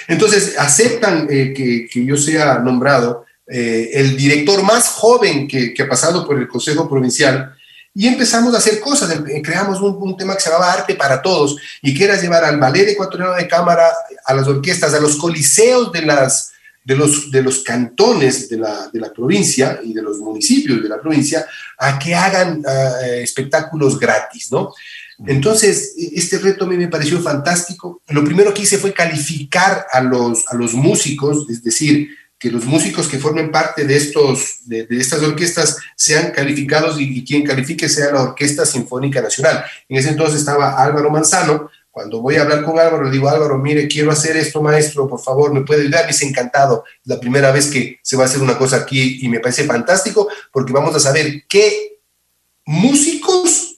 Entonces, aceptan eh, que, yo sea nombrado eh, el director más joven que, ha pasado por el Consejo Provincial y empezamos a hacer cosas. Em, creamos un, tema que se llamaba Arte para Todos y que era llevar al ballet ecuatoriano de cámara, a las orquestas, a los coliseos de las, de los, de los cantones de la, de la, provincia y de los municipios de la provincia a que hagan eh, espectáculos gratis, ¿no? Entonces, este reto a mí me pareció fantástico. Lo primero que hice fue calificar a los, a los músicos, es decir, que los músicos que formen parte de, estos, de, estas orquestas sean calificados y, y, quien califique sea la Orquesta Sinfónica Nacional. En ese entonces estaba Álvaro Manzano, cuando voy a hablar con Álvaro, le digo, Álvaro, mire, quiero hacer esto, maestro, por favor, ¿me puede ayudar? Dice, encantado. La primera vez que se va a hacer una cosa aquí y me parece fantástico porque vamos a saber qué músicos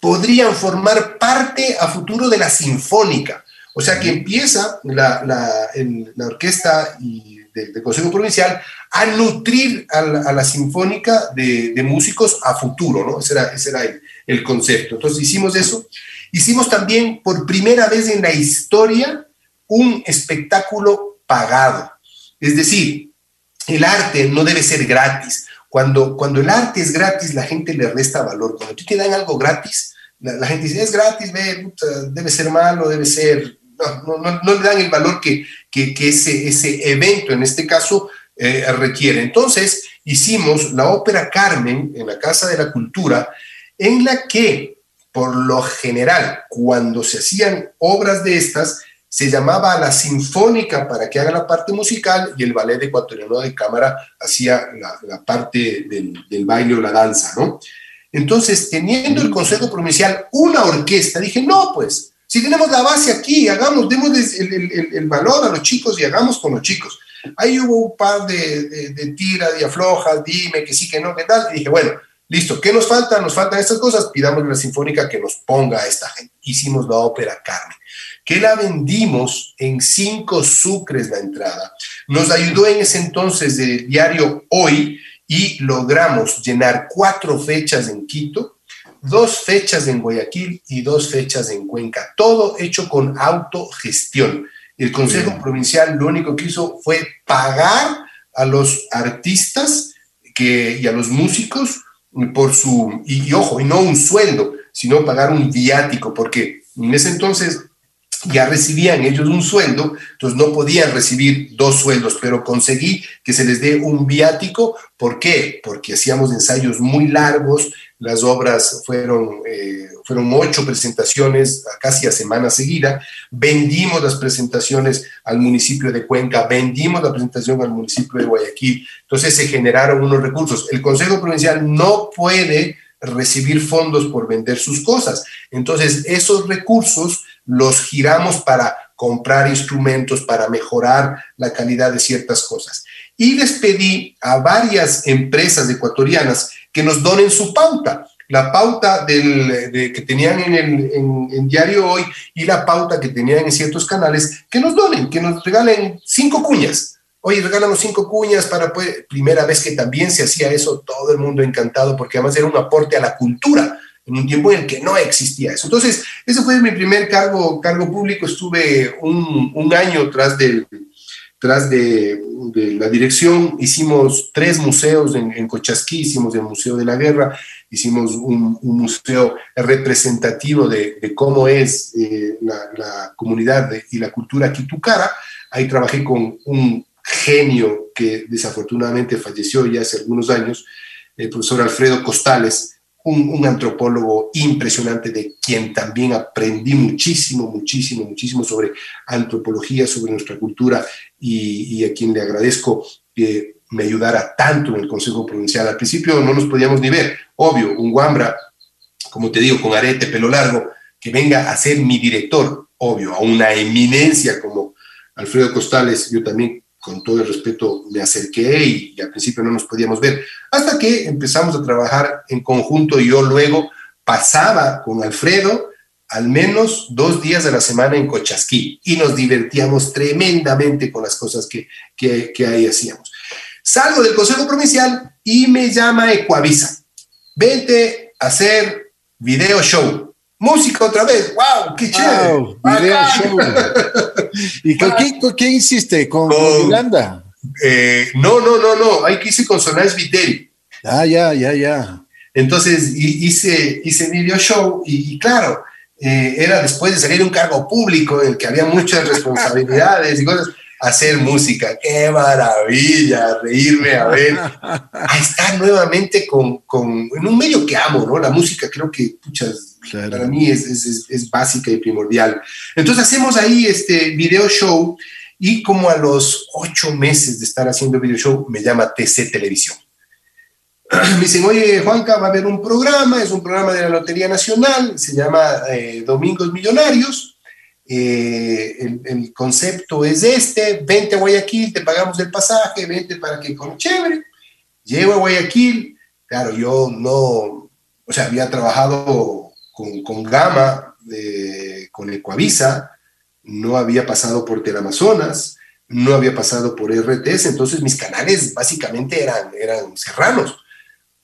podrían formar parte a futuro de la sinfónica. O sea, que empieza la, la, orquesta y del, Consejo Provincial a nutrir a la, sinfónica de, músicos a futuro, ¿no? Ese era, el, concepto. Entonces hicimos eso Hicimos también por primera vez en la historia un espectáculo pagado. Es decir, el arte no debe ser gratis. Cuando, cuando el arte es gratis, la gente le resta valor. Cuando tú te dan algo gratis, la, gente dice, es gratis, debe ser malo, debe ser... No, no, no, le dan el valor que, que, ese, ese evento, en este caso, eh, requiere. Entonces, hicimos la ópera Carmen en la Casa de la Cultura, en la que por lo general, cuando se hacían obras de estas, se llamaba la Sinfónica para que haga la parte musical y el ballet ecuatoriano de cámara hacía la, parte del, del, baile o la danza, ¿no? Entonces, teniendo el Consejo Provincial una orquesta, dije, no, pues, si tenemos la base aquí, hagamos, demos el, el, el valor a los chicos y hagamos con los chicos. Ahí hubo un par de, de, de tiras y aflojas, dime que sí, que no, que tal, y dije, bueno, Listo, ¿qué nos falta? Nos faltan estas cosas, pidamos la Sinfónica que nos ponga a esta gente. Hicimos la ópera Carmen, que la vendimos en cinco sucres la entrada. Nos ayudó en ese entonces del diario Hoy y logramos llenar cuatro fechas en Quito, dos fechas en Guayaquil y dos fechas en Cuenca. Todo hecho con autogestión. El Consejo Provincial lo único que hizo fue pagar a los artistas que, y a los músicos por su, y, ojo, y no un sueldo, sino pagar un viático, porque en ese entonces ya recibían ellos un sueldo, entonces no podían recibir dos sueldos, pero conseguí que se les dé un viático. ¿Por qué? Porque hacíamos ensayos muy largos, las obras fueron, eh, fueron ocho presentaciones casi a semana seguida, vendimos las presentaciones al municipio de Cuenca, vendimos la presentación al municipio de Guayaquil, entonces se generaron unos recursos. El Consejo Provincial no puede recibir fondos por vender sus cosas, entonces esos recursos los giramos para comprar instrumentos, para mejorar la calidad de ciertas cosas. Y despedí a varias empresas ecuatorianas que nos donen su pauta. La pauta del, que tenían en el Diario Hoy y la pauta que tenían en ciertos canales, que nos donen, que nos regalen cinco cuñas. Oye, regálanos cinco cuñas para, pues, primera vez que también se hacía eso, todo el mundo encantado, porque además era un aporte a la cultura en un tiempo en el que no existía eso. Entonces, ese fue mi primer cargo, cargo público. Estuve un, un año tras del, tras de, la dirección, hicimos tres museos en, en, Cochasquí, hicimos el Museo de la Guerra, hicimos un, museo representativo de, cómo es eh, la, comunidad y la cultura quitucara. Ahí trabajé con un genio que desafortunadamente falleció ya hace algunos años, el profesor Alfredo Costales, un, antropólogo impresionante de quien también aprendí muchísimo, muchísimo, muchísimo sobre antropología, sobre nuestra cultura y, a quien le agradezco que me ayudara tanto en el Consejo Provincial. Al principio no nos podíamos ni ver, obvio, un guambra, como te digo, con arete, pelo largo, que venga a ser mi director, obvio, a una eminencia como Alfredo Costales, yo también con todo el respeto me acerqué y, al principio no nos podíamos ver, hasta que empezamos a trabajar en conjunto y yo luego pasaba con Alfredo al menos dos días de la semana en Cochasquí y nos divertíamos tremendamente con las cosas que, que, ahí hacíamos. Salgo del Consejo Provincial y me llama Ecuavisa. Vente a hacer video show. Música otra vez, wow, qué chévere. video show. ¿Y con quién, con quién hiciste? ¿Con, Yolanda? Eh, no, no, no, no, ahí que hice con Sonás Viteri. Ah, ya, ya, ya. Entonces hice, hice video show y, claro, eh, era después de salir de un cargo público en el que había muchas responsabilidades y cosas hacer música. ¡Qué maravilla! Reírme a ver, a estar nuevamente con, con, en un medio que amo, ¿no? La música creo que, puchas, para mí es, es, es, básica y primordial. Entonces hacemos ahí este video show y como a los ocho meses de estar haciendo video show me llama TC Televisión. Me dicen, oye, Juanca, va a haber un programa, es un programa de la Lotería Nacional, se llama eh, Domingos Millonarios, eh, el, concepto es este, vente a Guayaquil, te pagamos el pasaje, vente para que con chévere. Llego a Guayaquil, claro, yo no, o sea, había trabajado con, con Gama, con Ecuavisa, no había pasado por Telamazonas, no había pasado por RTS, entonces mis canales básicamente eran, eran serranos.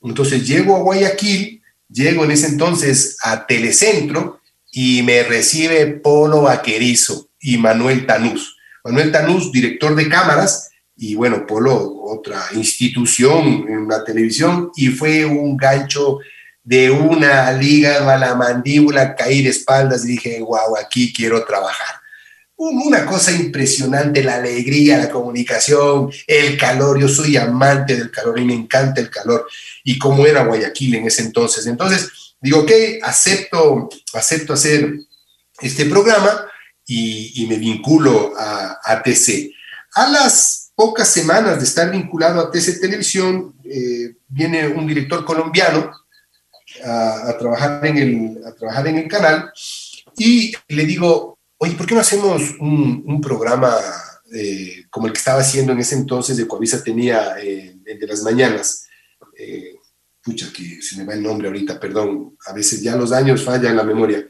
Entonces llego a Guayaquil, llego en ese entonces a Telecentro, y me recibe Polo Vaquerizo y Manuel Tanús. Manuel Tanús, director de cámaras, y bueno, Polo, otra institución en la televisión, y fue un gancho de una liga a la mandíbula, caí de espaldas y dije, wow, aquí quiero trabajar. Una cosa impresionante, la alegría, la comunicación, el calor. Yo soy amante del calor y me encanta el calor. Y cómo era Guayaquil en ese entonces. Entonces, Digo, ok, acepto, acepto hacer este programa y, me vinculo a, a, TC. A las pocas semanas de estar vinculado a TC Televisión, eh, viene un director colombiano a, trabajar en el, a trabajar en el canal y le digo, oye, ¿por qué no hacemos un, programa eh, como el que estaba haciendo en ese entonces de Coavisa tenía eh, el de las mañanas? Eh, pucha, que se me va el nombre ahorita, perdón, a veces ya los años fallan la memoria.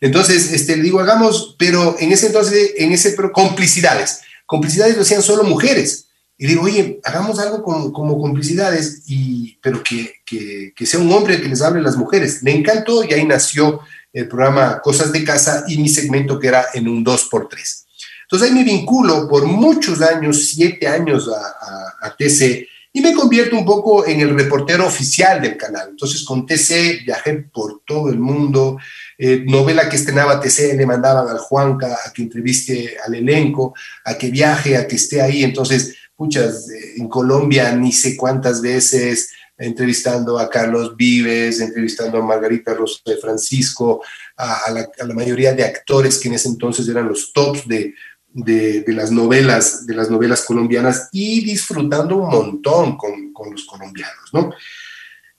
Entonces, este, le digo, hagamos, pero en ese entonces, en ese, complicidades. Complicidades lo hacían solo mujeres. Y digo, oye, hagamos algo como, como complicidades, y, pero que, que, que, sea un hombre que les hable a las mujeres. Le encantó y ahí nació el programa Cosas de Casa y mi segmento que era en un 2x3. Entonces ahí me vinculo por muchos años, siete años a, a, a TC, y me convierto un poco en el reportero oficial del canal. Entonces con TC viajé por todo el mundo, eh, novela que estrenaba TC le mandaban al Juanca a que entreviste al elenco, a que viaje, a que esté ahí. Entonces, muchas, eh, en Colombia ni sé cuántas veces entrevistando a Carlos Vives, entrevistando a Margarita Rosa de Francisco, a, la, a la mayoría de actores que en ese entonces eran los tops de, de, las novelas, de las novelas colombianas y disfrutando un montón con, con los colombianos, ¿no?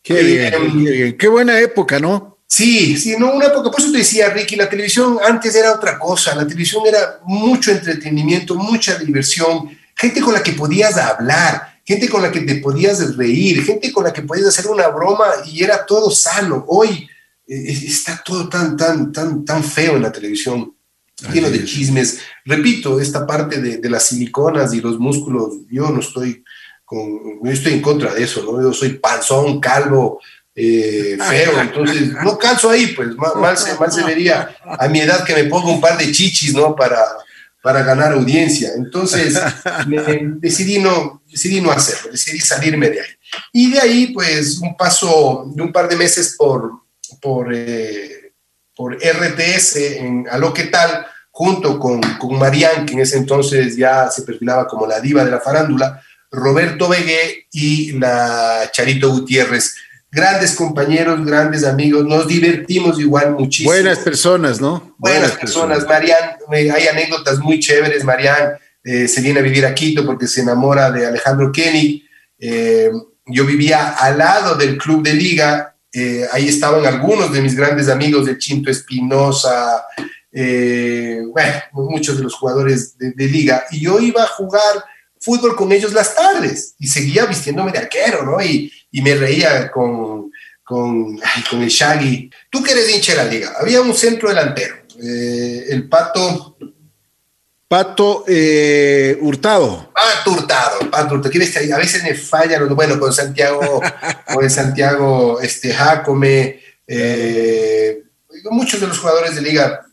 Qué, bien, qué buena época, ¿no? Sí, sí, no, una época, por eso te decía, Ricky, la televisión antes era otra cosa, la televisión era mucho entretenimiento, mucha diversión, gente con la que podías hablar, gente con la que te podías reír, gente con la que podías hacer una broma y era todo sano. Hoy eh, está todo tan, tan, tan, tan feo en la televisión lleno de chismes. Repito, esta parte de, las siliconas y los músculos, yo no estoy con, yo estoy en contra de eso, ¿no? Yo soy panzón, calvo, eh, feo, entonces no calzo ahí, pues mal, se, mal se vería a mi edad que me pongo un par de chichis, ¿no? Para, para ganar audiencia. Entonces decidí, no, decidí no hacerlo, decidí salirme de ahí. Y de ahí, pues, un paso de un par de meses por, por eh, por RTS en A lo que tal, junto con, con Marianne, que en ese entonces ya se perfilaba como la diva de la farándula, Roberto Vegué y la Charito Gutiérrez. Grandes compañeros, grandes amigos, nos divertimos igual muchísimo. Buenas personas, ¿no? Buenas, personas. Marianne, hay anécdotas muy chéveres. Marianne eh, se viene a vivir a Quito porque se enamora de Alejandro Kenny. Eh, yo vivía al lado del club de liga eh, ahí estaban algunos de mis grandes amigos de Chinto Espinosa, bueno, muchos de los jugadores de, liga, y yo iba a jugar fútbol con ellos las tardes y seguía vistiéndome de arquero, ¿no? Y, me reía con, con, con, el Shaggy. Tú que eres hincha de la liga, había un centro delantero, eh, el Pato, Pato eh, Hurtado. Pato Hurtado, Pato Hurtado. A veces me falla, bueno, con Santiago, con Santiago este, Jacome, eh, muchos de los jugadores de liga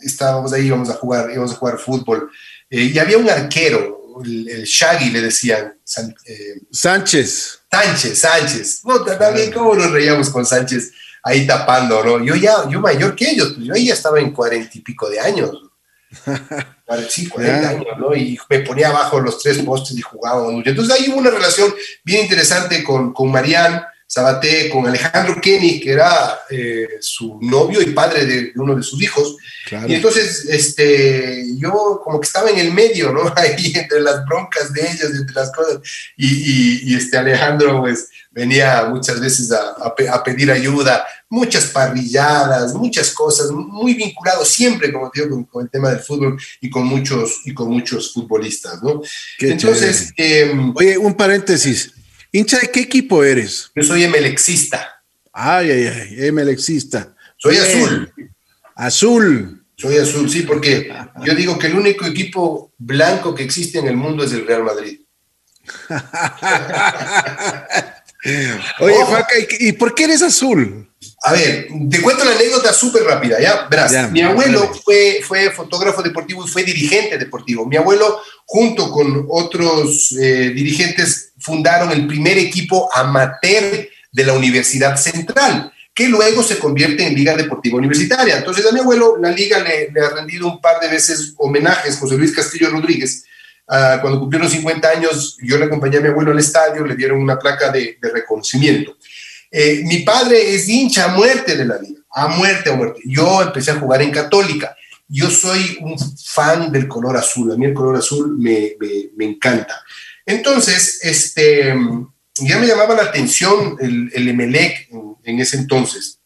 estábamos ahí, íbamos a jugar, íbamos a jugar fútbol. Y había un arquero, el, Shaggy le decían. Sánchez. Sánchez, Sánchez. también cómo nos reíamos con Sánchez ahí tapando, ¿no? Yo ya, yo mayor que ellos, pues yo ahí ya estaba en cuarenta y pico de años. sí, 40 años, ¿no? Y me ponía abajo los tres postes y jugábamos mucho. Entonces ahí hubo una relación bien interesante con, con Marianne Sabaté, con Alejandro Kenny, que era eh, su novio y padre de uno de sus hijos. Y entonces este, yo como que estaba en el medio, ¿no? Ahí entre las broncas de ellos, entre las cosas. Y, y, y este Alejandro, pues venía muchas veces a, a, pedir ayuda, muchas parrilladas, muchas cosas, muy vinculado siempre, como te digo, con, el tema del fútbol y con muchos, y con muchos futbolistas, ¿no? Entonces... Em, Oye, un paréntesis. ¿Hincha de qué equipo eres? Yo soy emelexista. Ay, ay, ay, emelexista. Soy azul. Azul. Soy azul, sí, porque yo digo que el único equipo blanco que existe en el mundo es el Real Madrid. Oye, ¿y por qué eres azul? A ver, te cuento la anécdota súper rápida, ¿ya? Verás, mi abuelo fue, fue fotógrafo deportivo y fue dirigente deportivo. Mi abuelo, junto con otros eh, dirigentes, fundaron el primer equipo amateur de la Universidad Central, que luego se convierte en Liga Deportiva Universitaria. Entonces, a mi abuelo, la liga le, ha rendido un par de veces homenajes, José Luis Castillo Rodríguez, Ah, cuando cumplieron 50 años, yo le acompañé a mi abuelo al estadio, le dieron una placa de, reconocimiento. Eh, mi padre es hincha a muerte de la liga, a muerte, a muerte. Yo empecé a jugar en Católica yo soy un fan del color azul, a mí el color azul me, me, encanta. Entonces, este, ya me llamaba la atención el, el Emelec en, ese entonces.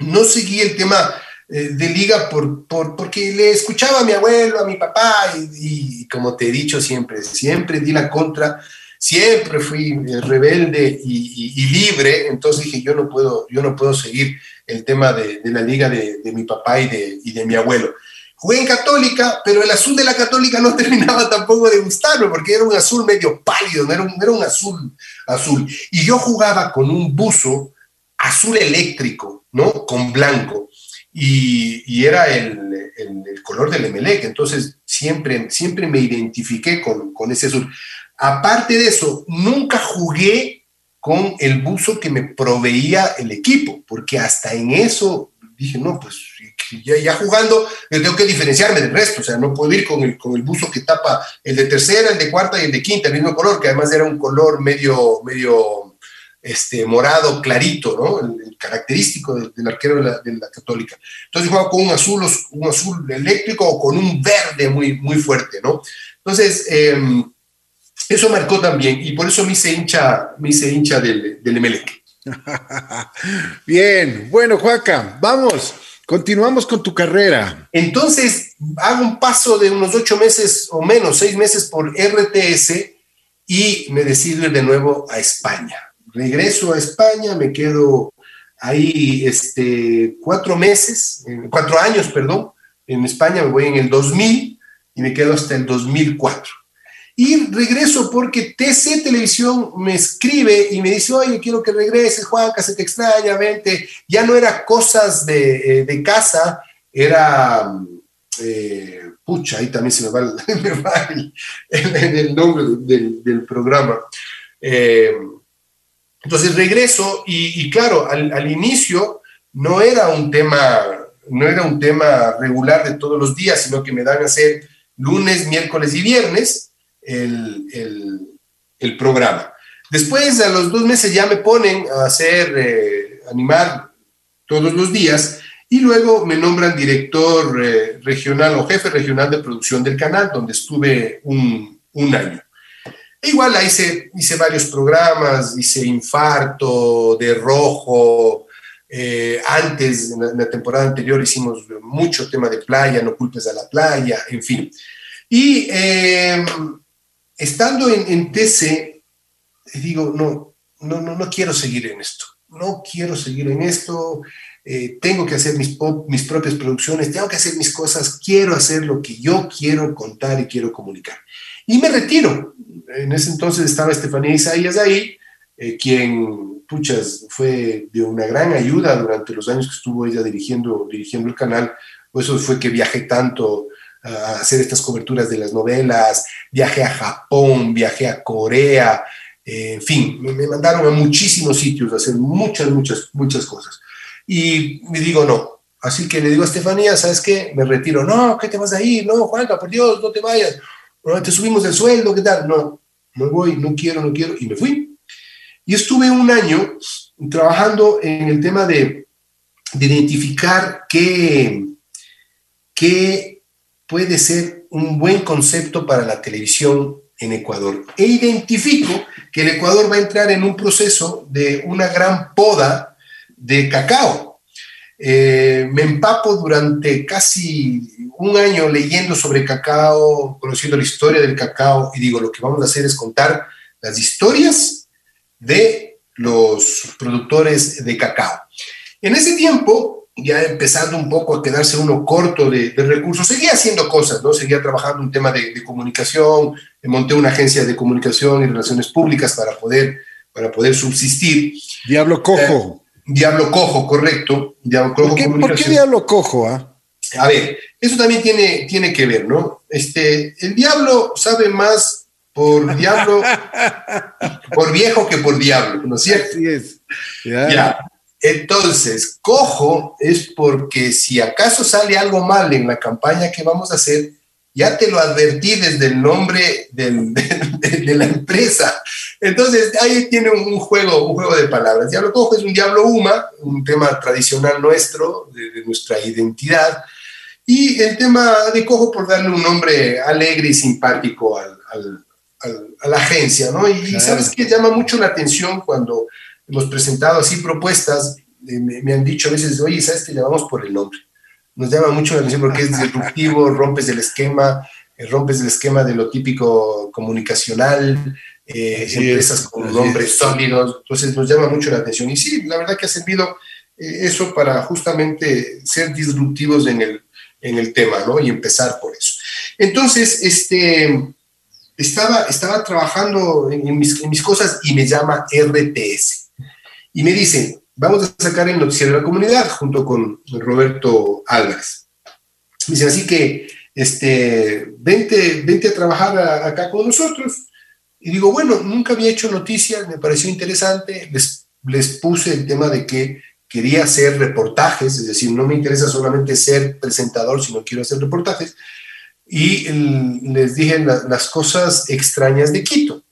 No seguí el tema eh, de liga por, por, porque le escuchaba a mi abuelo, a mi papá, y, como te he dicho siempre, siempre di la contra siempre fui eh, rebelde y, libre, entonces dije, yo no puedo, yo no puedo seguir el tema de, la liga de, mi papá de, y de mi abuelo. Jugué en Católica, pero el azul de la Católica no terminaba tampoco de gustarme, porque era un azul medio pálido, no era un, era un azul azul. Y yo jugaba con un buzo azul eléctrico, ¿no? Con blanco. Y, y era el, el, color del Emelec, entonces siempre, siempre me identifiqué con, con ese azul. Aparte de eso, nunca jugué con el buzo que me proveía el equipo, porque hasta en eso dije, no, pues ya, jugando, tengo que diferenciarme del resto, o sea, no puedo ir con el, con el buzo que tapa el de tercera, el de cuarta y el de quinta, el mismo color, que además era un color medio, medio este, morado clarito, ¿no? El, característico del, arquero de la, católica. Entonces jugaba con un azul, un azul eléctrico o con un verde muy, muy fuerte, ¿no? Entonces, eh, eso marcó también y por eso me hice hincha, me hice hincha del, del Emelec. Bien, bueno, Juaca, vamos, continuamos con tu carrera. Entonces, hago un paso de unos ocho meses o menos, seis meses por RTS y me decido ir de nuevo a España. Regreso a España, me quedo ahí este, cuatro meses, cuatro años, perdón, en España, me voy en el 2000 y me quedo hasta el 2004. Y regreso porque TC Televisión me escribe y me dice, oye, quiero que regreses, Juanca, se te extraña, vente. Ya no era cosas de, eh, casa, era, eh, pucha, ahí también se me va el, nombre del, programa. Eh, entonces regreso y, claro, al, al, inicio no era un tema, no era un tema regular de todos los días, sino que me dan a hacer lunes, miércoles y viernes el, el, programa. Después, a los dos meses ya me ponen a hacer, eh, animar todos los días y luego me nombran director eh, regional o jefe regional de producción del canal, donde estuve un, un año. E igual hice, hice varios programas, hice Infarto, De Rojo, eh, antes, en la, en la, temporada anterior, hicimos mucho tema de playa, no culpes a la playa, en fin. Y estando en, TC, digo, no, no, no, no quiero seguir en esto, no quiero seguir en esto, eh, tengo que hacer mis, mis propias producciones, tengo que hacer mis cosas, quiero hacer lo que yo quiero contar y quiero comunicar. Y me retiro. En ese entonces estaba Estefanía Isaías ahí, eh, quien, puchas, fue de una gran ayuda durante los años que estuvo ella dirigiendo, dirigiendo el canal. Por eso fue que viajé tanto a hacer estas coberturas de las novelas, viajé a Japón, viajé a Corea, eh, en fin, me, mandaron a muchísimos sitios a hacer muchas, muchas, muchas cosas. Y me digo, no. Así que le digo a Estefanía, ¿sabes qué? Me retiro. No, ¿qué te vas a ir? No, Juanca, por Dios, no te vayas. No, te subimos el sueldo, ¿qué tal? No, no voy, no quiero, no quiero. Y me fui. Y estuve un año trabajando en el tema de, de identificar qué, qué puede ser un buen concepto para la televisión en Ecuador. E identifico que el Ecuador va a entrar en un proceso de una gran poda de cacao. Eh, me empapo durante casi un año leyendo sobre cacao, conociendo la historia del cacao y digo, lo que vamos a hacer es contar las historias de los productores de cacao. En ese tiempo, ya empezando un poco a quedarse uno corto de, recursos, seguía haciendo cosas, ¿no? Seguía trabajando un tema de, comunicación, monté una agencia de comunicación y relaciones públicas para poder, para poder subsistir. Diablo Cojo. Eh, Diablo Cojo, correcto. Diablo Cojo ¿Por, qué, ¿Por qué Diablo Cojo? Ah? A ver, eso también tiene, tiene que ver, ¿no? Este, el diablo sabe más por diablo, por viejo que por diablo, ¿no es cierto? Así es. ya. Entonces, cojo es porque si acaso sale algo mal en la campaña que vamos a hacer, ya te lo advertí desde el nombre de, la empresa. Entonces, ahí tiene un, juego, un juego de palabras. Diablo cojo es un diablo huma, un tema tradicional nuestro, de, nuestra identidad. Y el tema de Cojo por darle un nombre alegre y simpático al, a la agencia, ¿no? Y, sabes que llama mucho la atención cuando hemos presentado así propuestas, eh, me, han dicho a veces, oye, ¿sabes que llamamos por el nombre? Nos llama mucho la atención porque es disruptivo, rompes el esquema, eh, rompes el esquema de lo típico comunicacional, eh, empresas con nombres sólidos, entonces nos llama mucho la atención. Y sí, la verdad que ha servido eso para justamente ser disruptivos en el, en el tema, ¿no? Y empezar por eso. Entonces, este, estaba, estaba trabajando en, mis, cosas y me llama RTS. Y me dicen, vamos a sacar el noticiero de la comunidad junto con Roberto Álvarez. Me dicen, así que, este, vente, vente a trabajar acá con nosotros. Y digo, bueno, nunca había hecho noticias, me pareció interesante, les, les puse el tema de que quería hacer reportajes, es decir, no me interesa solamente ser presentador, sino quiero hacer reportajes y les dije las cosas extrañas de Quito.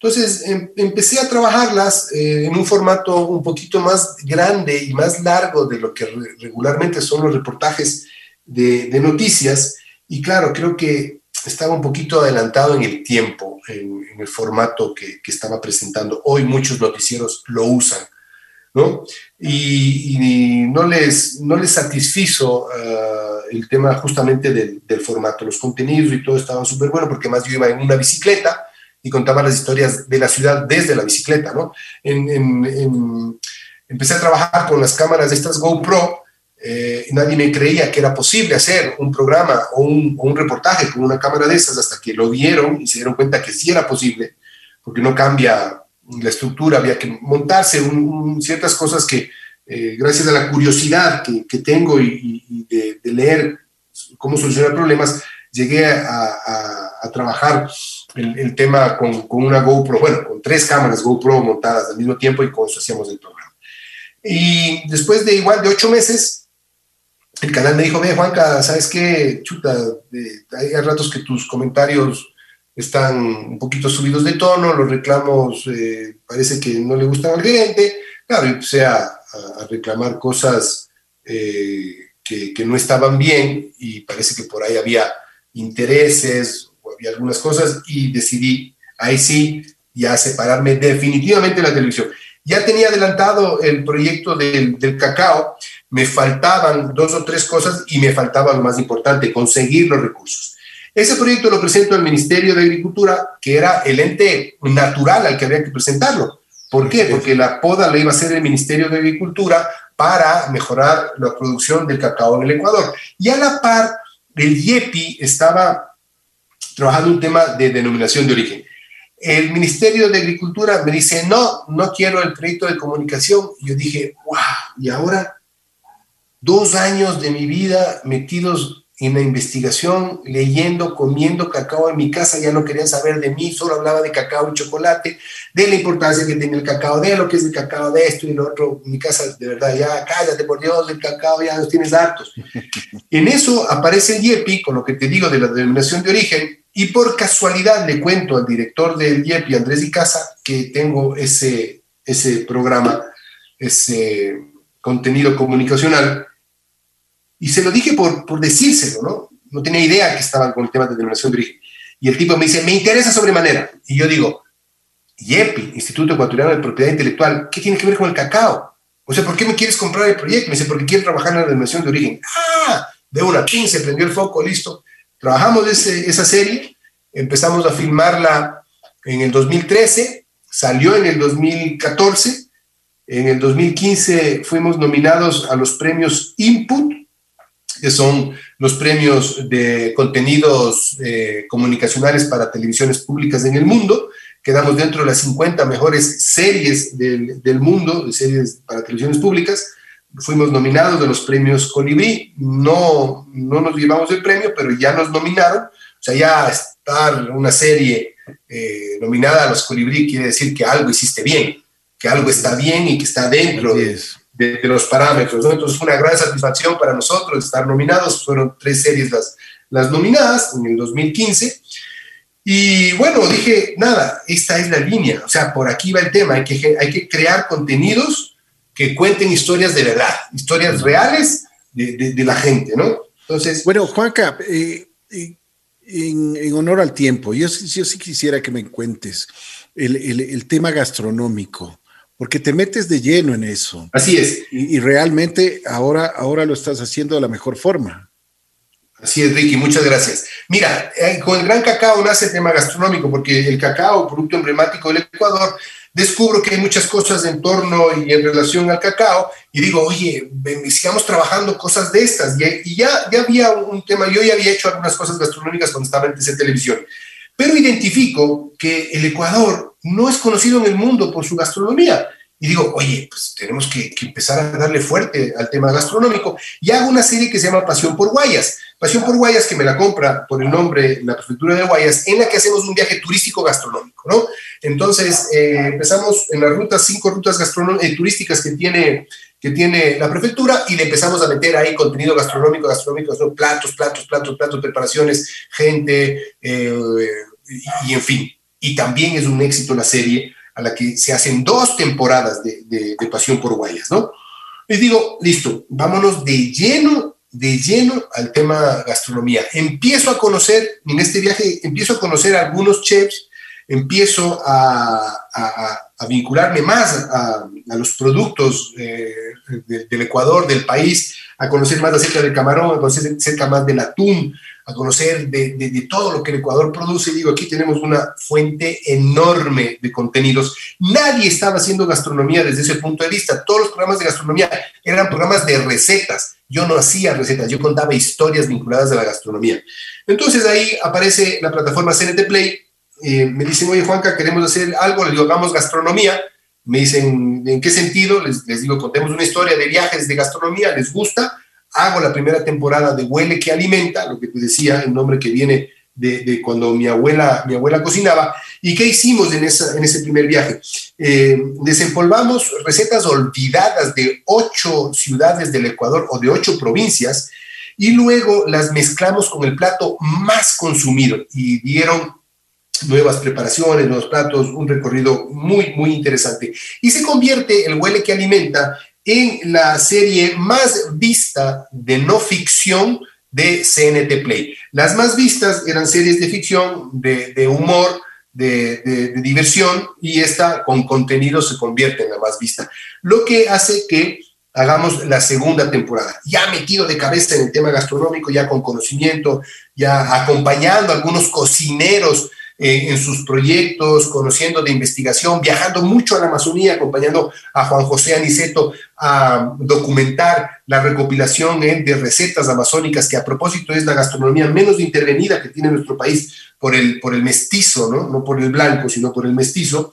Entonces em, empecé a trabajarlas eh, en un formato un poquito más grande y más largo de lo que regularmente son los reportajes de, noticias. Y claro, creo que estaba un poquito adelantado en el tiempo, en, el formato que, estaba presentando. Hoy muchos noticieros lo usan, ¿no? Y, no, les, no les satisfizo. Ah, el tema justamente del, formato. Los contenidos y todo estaban súper bueno porque más yo iba en una bicicleta y contaba las historias de la ciudad desde la bicicleta, ¿no? empecé a trabajar con las cámaras de estas GoPro eh, y nadie me creía que era posible hacer un programa o un, reportaje con una cámara de esas hasta que lo vieron y se dieron cuenta que sí era posible, porque no cambia la estructura, había que montarse ciertas cosas que eh, gracias a la curiosidad que, tengo y, de, leer cómo solucionar problemas, llegué a, trabajar el, tema con, una GoPro, bueno, con tres cámaras GoPro montadas al mismo tiempo y con eso hacíamos el programa. Y después de igual de ocho meses, el canal me dijo, ve Juanca, ¿sabes qué? Chuta, hay ratos que tus comentarios están un poquito subidos de tono, los reclamos eh, parece que no le gustan al cliente. Claro, empecé a, a, reclamar cosas eh, que, que, no estaban bien y parece que por ahí había intereses había algunas cosas y decidí, ahí sí, ya separarme definitivamente de la televisión. Ya tenía adelantado el proyecto del, del cacao, me faltaban dos o tres cosas y me faltaba lo más importante, conseguir los recursos. Ese proyecto lo presento al Ministerio de Agricultura, que era el ente natural al que había que presentarlo. ¿Por qué? Porque la poda la iba a hacer el Ministerio de Agricultura para mejorar la producción del cacao en el Ecuador. Y a la par, el IEPI estaba trabajando un tema de denominación de origen. El Ministerio de Agricultura me dice, no, no quiero el proyecto de comunicación. Y yo dije, wow, y ahora dos años de mi vida metidos en la investigación, leyendo, comiendo cacao en mi casa, ya no querían saber de mí, solo hablaba de cacao y chocolate, de la importancia que tiene el cacao, de lo que es el cacao, de esto y lo otro. En mi casa, de verdad, ya cállate por Dios, el cacao ya nos tienes hartos. En eso aparece el IEPI, con lo que te digo de la denominación de origen, y por casualidad le cuento al director del IEPI, Andrés Icaza, que tengo ese, ese programa, ese contenido comunicacional, y se lo dije por, por decírselo, ¿no? No tenía idea que estaban con el tema de denominación de origen. Y el tipo me dice, me interesa sobremanera. Y yo digo, IEPI, Instituto Ecuatoriano de Propiedad Intelectual, ¿qué tiene que ver con el cacao? O sea, ¿por qué me quieres comprar el proyecto? Me dice, porque quiero trabajar en la denominación de origen. Ah, de una pin, se prendió el foco, listo. Trabajamos esa serie, empezamos a filmarla en el 2013, salió en el 2014, en el 2015 fuimos nominados a los premios Input, que son los premios de contenidos eh, comunicacionales para televisiones públicas en el mundo. Quedamos dentro de las 50 mejores series del, del mundo, de series para televisiones públicas. Fuimos nominados de los premios Colibrí. No, no nos llevamos el premio, pero ya nos nominaron. O sea, ya estar una serie eh, nominada a los Colibrí quiere decir que algo hiciste bien, que algo está bien y que está dentro de, de, los parámetros. ¿no? Entonces fue una gran satisfacción para nosotros estar nominados. Fueron tres series las, las nominadas en el 2015. Y bueno, dije, nada, esta es la línea. O sea, por aquí va el tema. Hay que, hay que crear contenidos que cuenten historias de verdad, historias reales de, de, la gente, ¿no? Entonces, bueno, Juanca, eh, en, honor al tiempo, yo, yo, sí quisiera que me cuentes el, el, tema gastronómico, porque te metes de lleno en eso. Así es. Y, y, realmente ahora, ahora lo estás haciendo de la mejor forma. Así es, Ricky, muchas gracias. Mira, eh, con el gran cacao nace el tema gastronómico, porque el cacao, producto emblemático del Ecuador, descubro que hay muchas cosas en torno y en relación al cacao, y digo, oye, sigamos trabajando cosas de estas. Y, ya, ya había un tema, yo ya había hecho algunas cosas gastronómicas cuando estaba en televisión, pero identifico que el Ecuador no es conocido en el mundo por su gastronomía. Y digo, oye, pues tenemos que, empezar a darle fuerte al tema gastronómico. Y hago una serie que se llama Pasión por Guayas. Pasión por Guayas, que me la compra por el nombre la prefectura de Guayas, en la que hacemos un viaje turístico gastronómico, ¿no? Entonces, eh, empezamos en las rutas, cinco rutas eh, turísticas que tiene, que tiene la prefectura y le empezamos a meter ahí contenido gastronómico, gastronómico, platos, platos, platos, platos, preparaciones, gente, eh, y, y en fin. Y también es un éxito la serie a la que se hacen dos temporadas de, de, Pasión por Guayas, ¿no? Les digo, listo, vámonos de lleno, de lleno al tema gastronomía. Empiezo a conocer, en este viaje, empiezo a conocer a algunos chefs, empiezo a, vincularme más a, los productos eh, del Ecuador, del país, a conocer más acerca del camarón, a conocer acerca más del atún, a conocer de, todo lo que el Ecuador produce. Digo, aquí tenemos una fuente enorme de contenidos. Nadie estaba haciendo gastronomía desde ese punto de vista. Todos los programas de gastronomía eran programas de recetas. Yo no hacía recetas, yo contaba historias vinculadas a la gastronomía. Entonces ahí aparece la plataforma CNT Play. Eh, me dicen, oye Juanca, queremos hacer algo, les digo, hagamos gastronomía. Me dicen, ¿en qué sentido? Les, les digo, contemos una historia de viajes de gastronomía, ¿les gusta? Hago la primera temporada de Huele que alimenta, lo que te decía, el nombre que viene de, cuando mi abuela, mi abuela cocinaba. ¿Y qué hicimos en, esa, en ese primer viaje? Eh, desempolvamos recetas olvidadas de ocho ciudades del Ecuador o de ocho provincias y luego las mezclamos con el plato más consumido y dieron nuevas preparaciones, nuevos platos, un recorrido muy, muy interesante. Y se convierte el huele que alimenta en la serie más vista de no ficción de CNT Play. Las más vistas eran series de ficción, de, humor, de, diversión, y esta con contenido se convierte en la más vista. Lo que hace que hagamos la segunda temporada, ya metido de cabeza en el tema gastronómico, ya con conocimiento, ya acompañando a algunos cocineros eh, en sus proyectos, conociendo de investigación, viajando mucho a la Amazonía, acompañando a Juan José Aniceto a documentar la recopilación eh, de recetas amazónicas, que a propósito es la gastronomía menos intervenida que tiene nuestro país por el, por el mestizo, ¿no? no por el blanco, sino por el mestizo.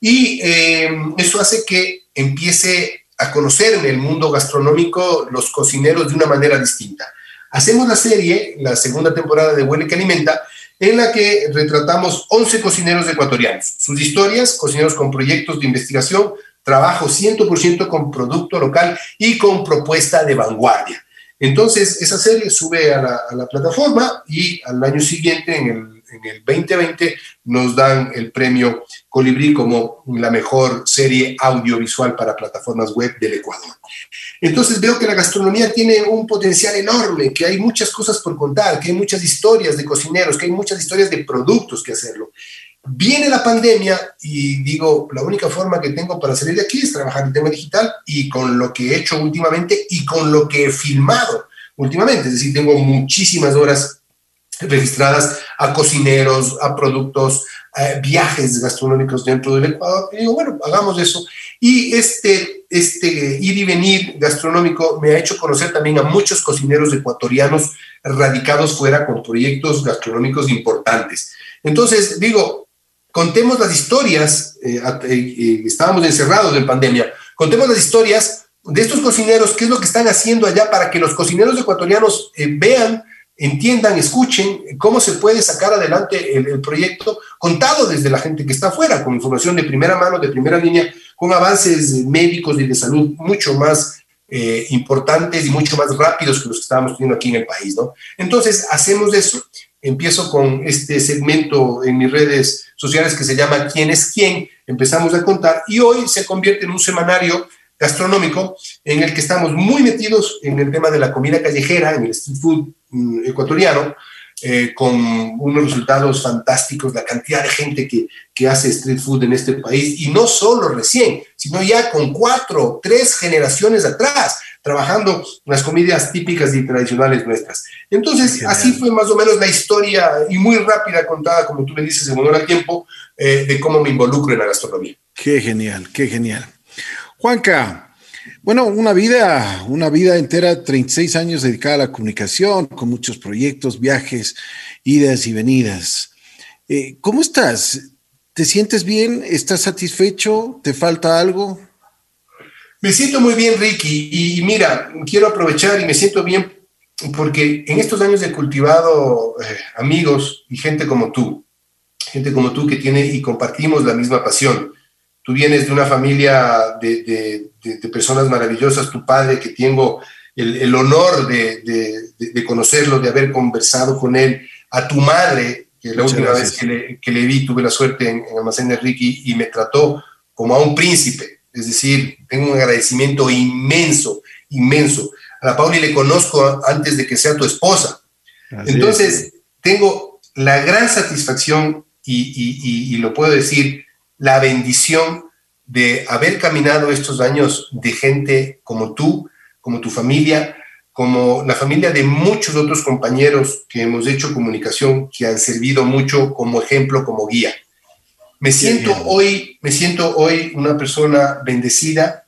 Y eh, eso hace que empiece a conocer en el mundo gastronómico los cocineros de una manera distinta. Hacemos la serie, la segunda temporada de Huele que Alimenta, en la que retratamos 11 cocineros ecuatorianos, sus historias, cocineros con proyectos de investigación, trabajo 100% con producto local y con propuesta de vanguardia. Entonces, esa serie sube a la, plataforma y al año siguiente, en el, en el 2020, nos dan el premio Colibrí como la mejor serie audiovisual para plataformas web del Ecuador. Entonces veo que la gastronomía tiene un potencial enorme, que hay muchas cosas por contar, que hay muchas historias de cocineros, que hay muchas historias de productos que hacerlo. Viene la pandemia y digo, la única forma que tengo para salir de aquí es trabajar en tema digital y con lo que he hecho últimamente y con lo que he filmado últimamente. Es decir, tengo muchísimas horas registradas a cocineros, a productos, a viajes gastronómicos dentro del Ecuador. Y digo, bueno, hagamos eso. Y este, este ir y venir gastronómico me ha hecho conocer también a muchos cocineros ecuatorianos radicados fuera con proyectos gastronómicos importantes. Entonces, digo, contemos las historias, eh, eh, eh, estábamos encerrados en pandemia, contemos las historias de estos cocineros, qué es lo que están haciendo allá para que los cocineros ecuatorianos vean entiendan, escuchen cómo se puede sacar adelante el, proyecto contado desde la gente que está afuera, con información de primera mano, de primera línea, con avances médicos y de salud mucho más eh, importantes y mucho más rápidos que los que estábamos teniendo aquí en el país, ¿no? Entonces, hacemos eso. Empiezo con este segmento en mis redes sociales que se llama ¿Quién es quién? Empezamos a contar y hoy se convierte en un semanario gastronómico en el que estamos muy metidos en el tema de la comida callejera, en el street food mm, ecuatoriano, eh, con unos resultados fantásticos, la cantidad de gente que, que, hace street food en este país, y no solo recién, sino ya con cuatro, tres generaciones atrás, trabajando las comidas típicas y tradicionales nuestras. Entonces, así fue más o menos la historia, y muy rápida contada, como tú me dices, en honor al tiempo, eh, de cómo me involucro en la gastronomía. Qué genial, qué genial. Juanca, bueno, una vida, una vida entera, 36 años dedicada a la comunicación, con muchos proyectos, viajes, idas y venidas. Eh, ¿Cómo estás? ¿Te sientes bien? ¿Estás satisfecho? ¿Te falta algo? Me siento muy bien, Ricky. Y mira, quiero aprovechar y me siento bien porque en estos años he cultivado eh, amigos y gente como tú, gente como tú que tiene y compartimos la misma pasión tú vienes de una familia de, personas maravillosas, tu padre, que tengo el, honor de, conocerlo, de haber conversado con él, a tu madre, que la última vez que le, vi tuve la suerte en, en Almacén de Ricky y me trató como a un príncipe. Es decir, tengo un agradecimiento inmenso, inmenso. A la Pauli le conozco antes de que sea tu esposa. Entonces, tengo la gran satisfacción y, y lo puedo decir, la bendición de haber caminado estos años de gente como tú, como tu familia, como la familia de muchos otros compañeros que hemos hecho comunicación, que han servido mucho como ejemplo, como guía. Me siento hoy, me siento hoy una persona bendecida,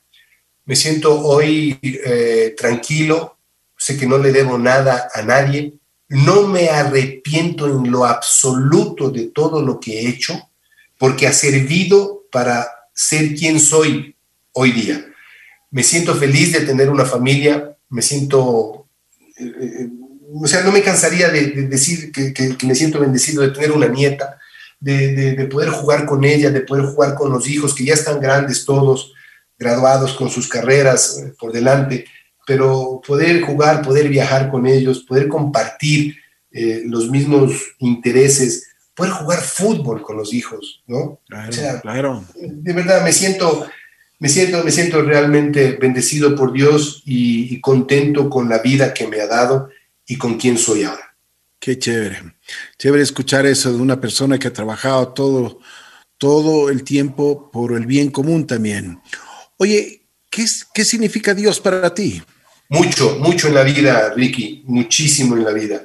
me siento hoy eh, tranquilo, sé que no le debo nada a nadie, no me arrepiento en lo absoluto de todo lo que he hecho, porque ha servido para ser quien soy hoy día. Me siento feliz de tener una familia, me siento, eh, eh, o sea, no me cansaría de, decir que, me siento bendecido de tener una nieta, de, poder jugar con ella, de poder jugar con los hijos que ya están grandes todos, graduados con sus carreras eh, por delante, pero poder jugar, poder viajar con ellos, poder compartir los mismos intereses, poder jugar fútbol con los hijos, ¿no? Claro, o sea, claro. De verdad, me siento, me siento, me siento realmente bendecido por Dios y, contento con la vida que me ha dado y con quién soy ahora. Qué chévere. Chévere escuchar eso de una persona que ha trabajado todo, todo el tiempo por el bien común también. Oye, ¿qué, ¿qué significa Dios para ti? Mucho, mucho en la vida, Ricky, muchísimo en la vida.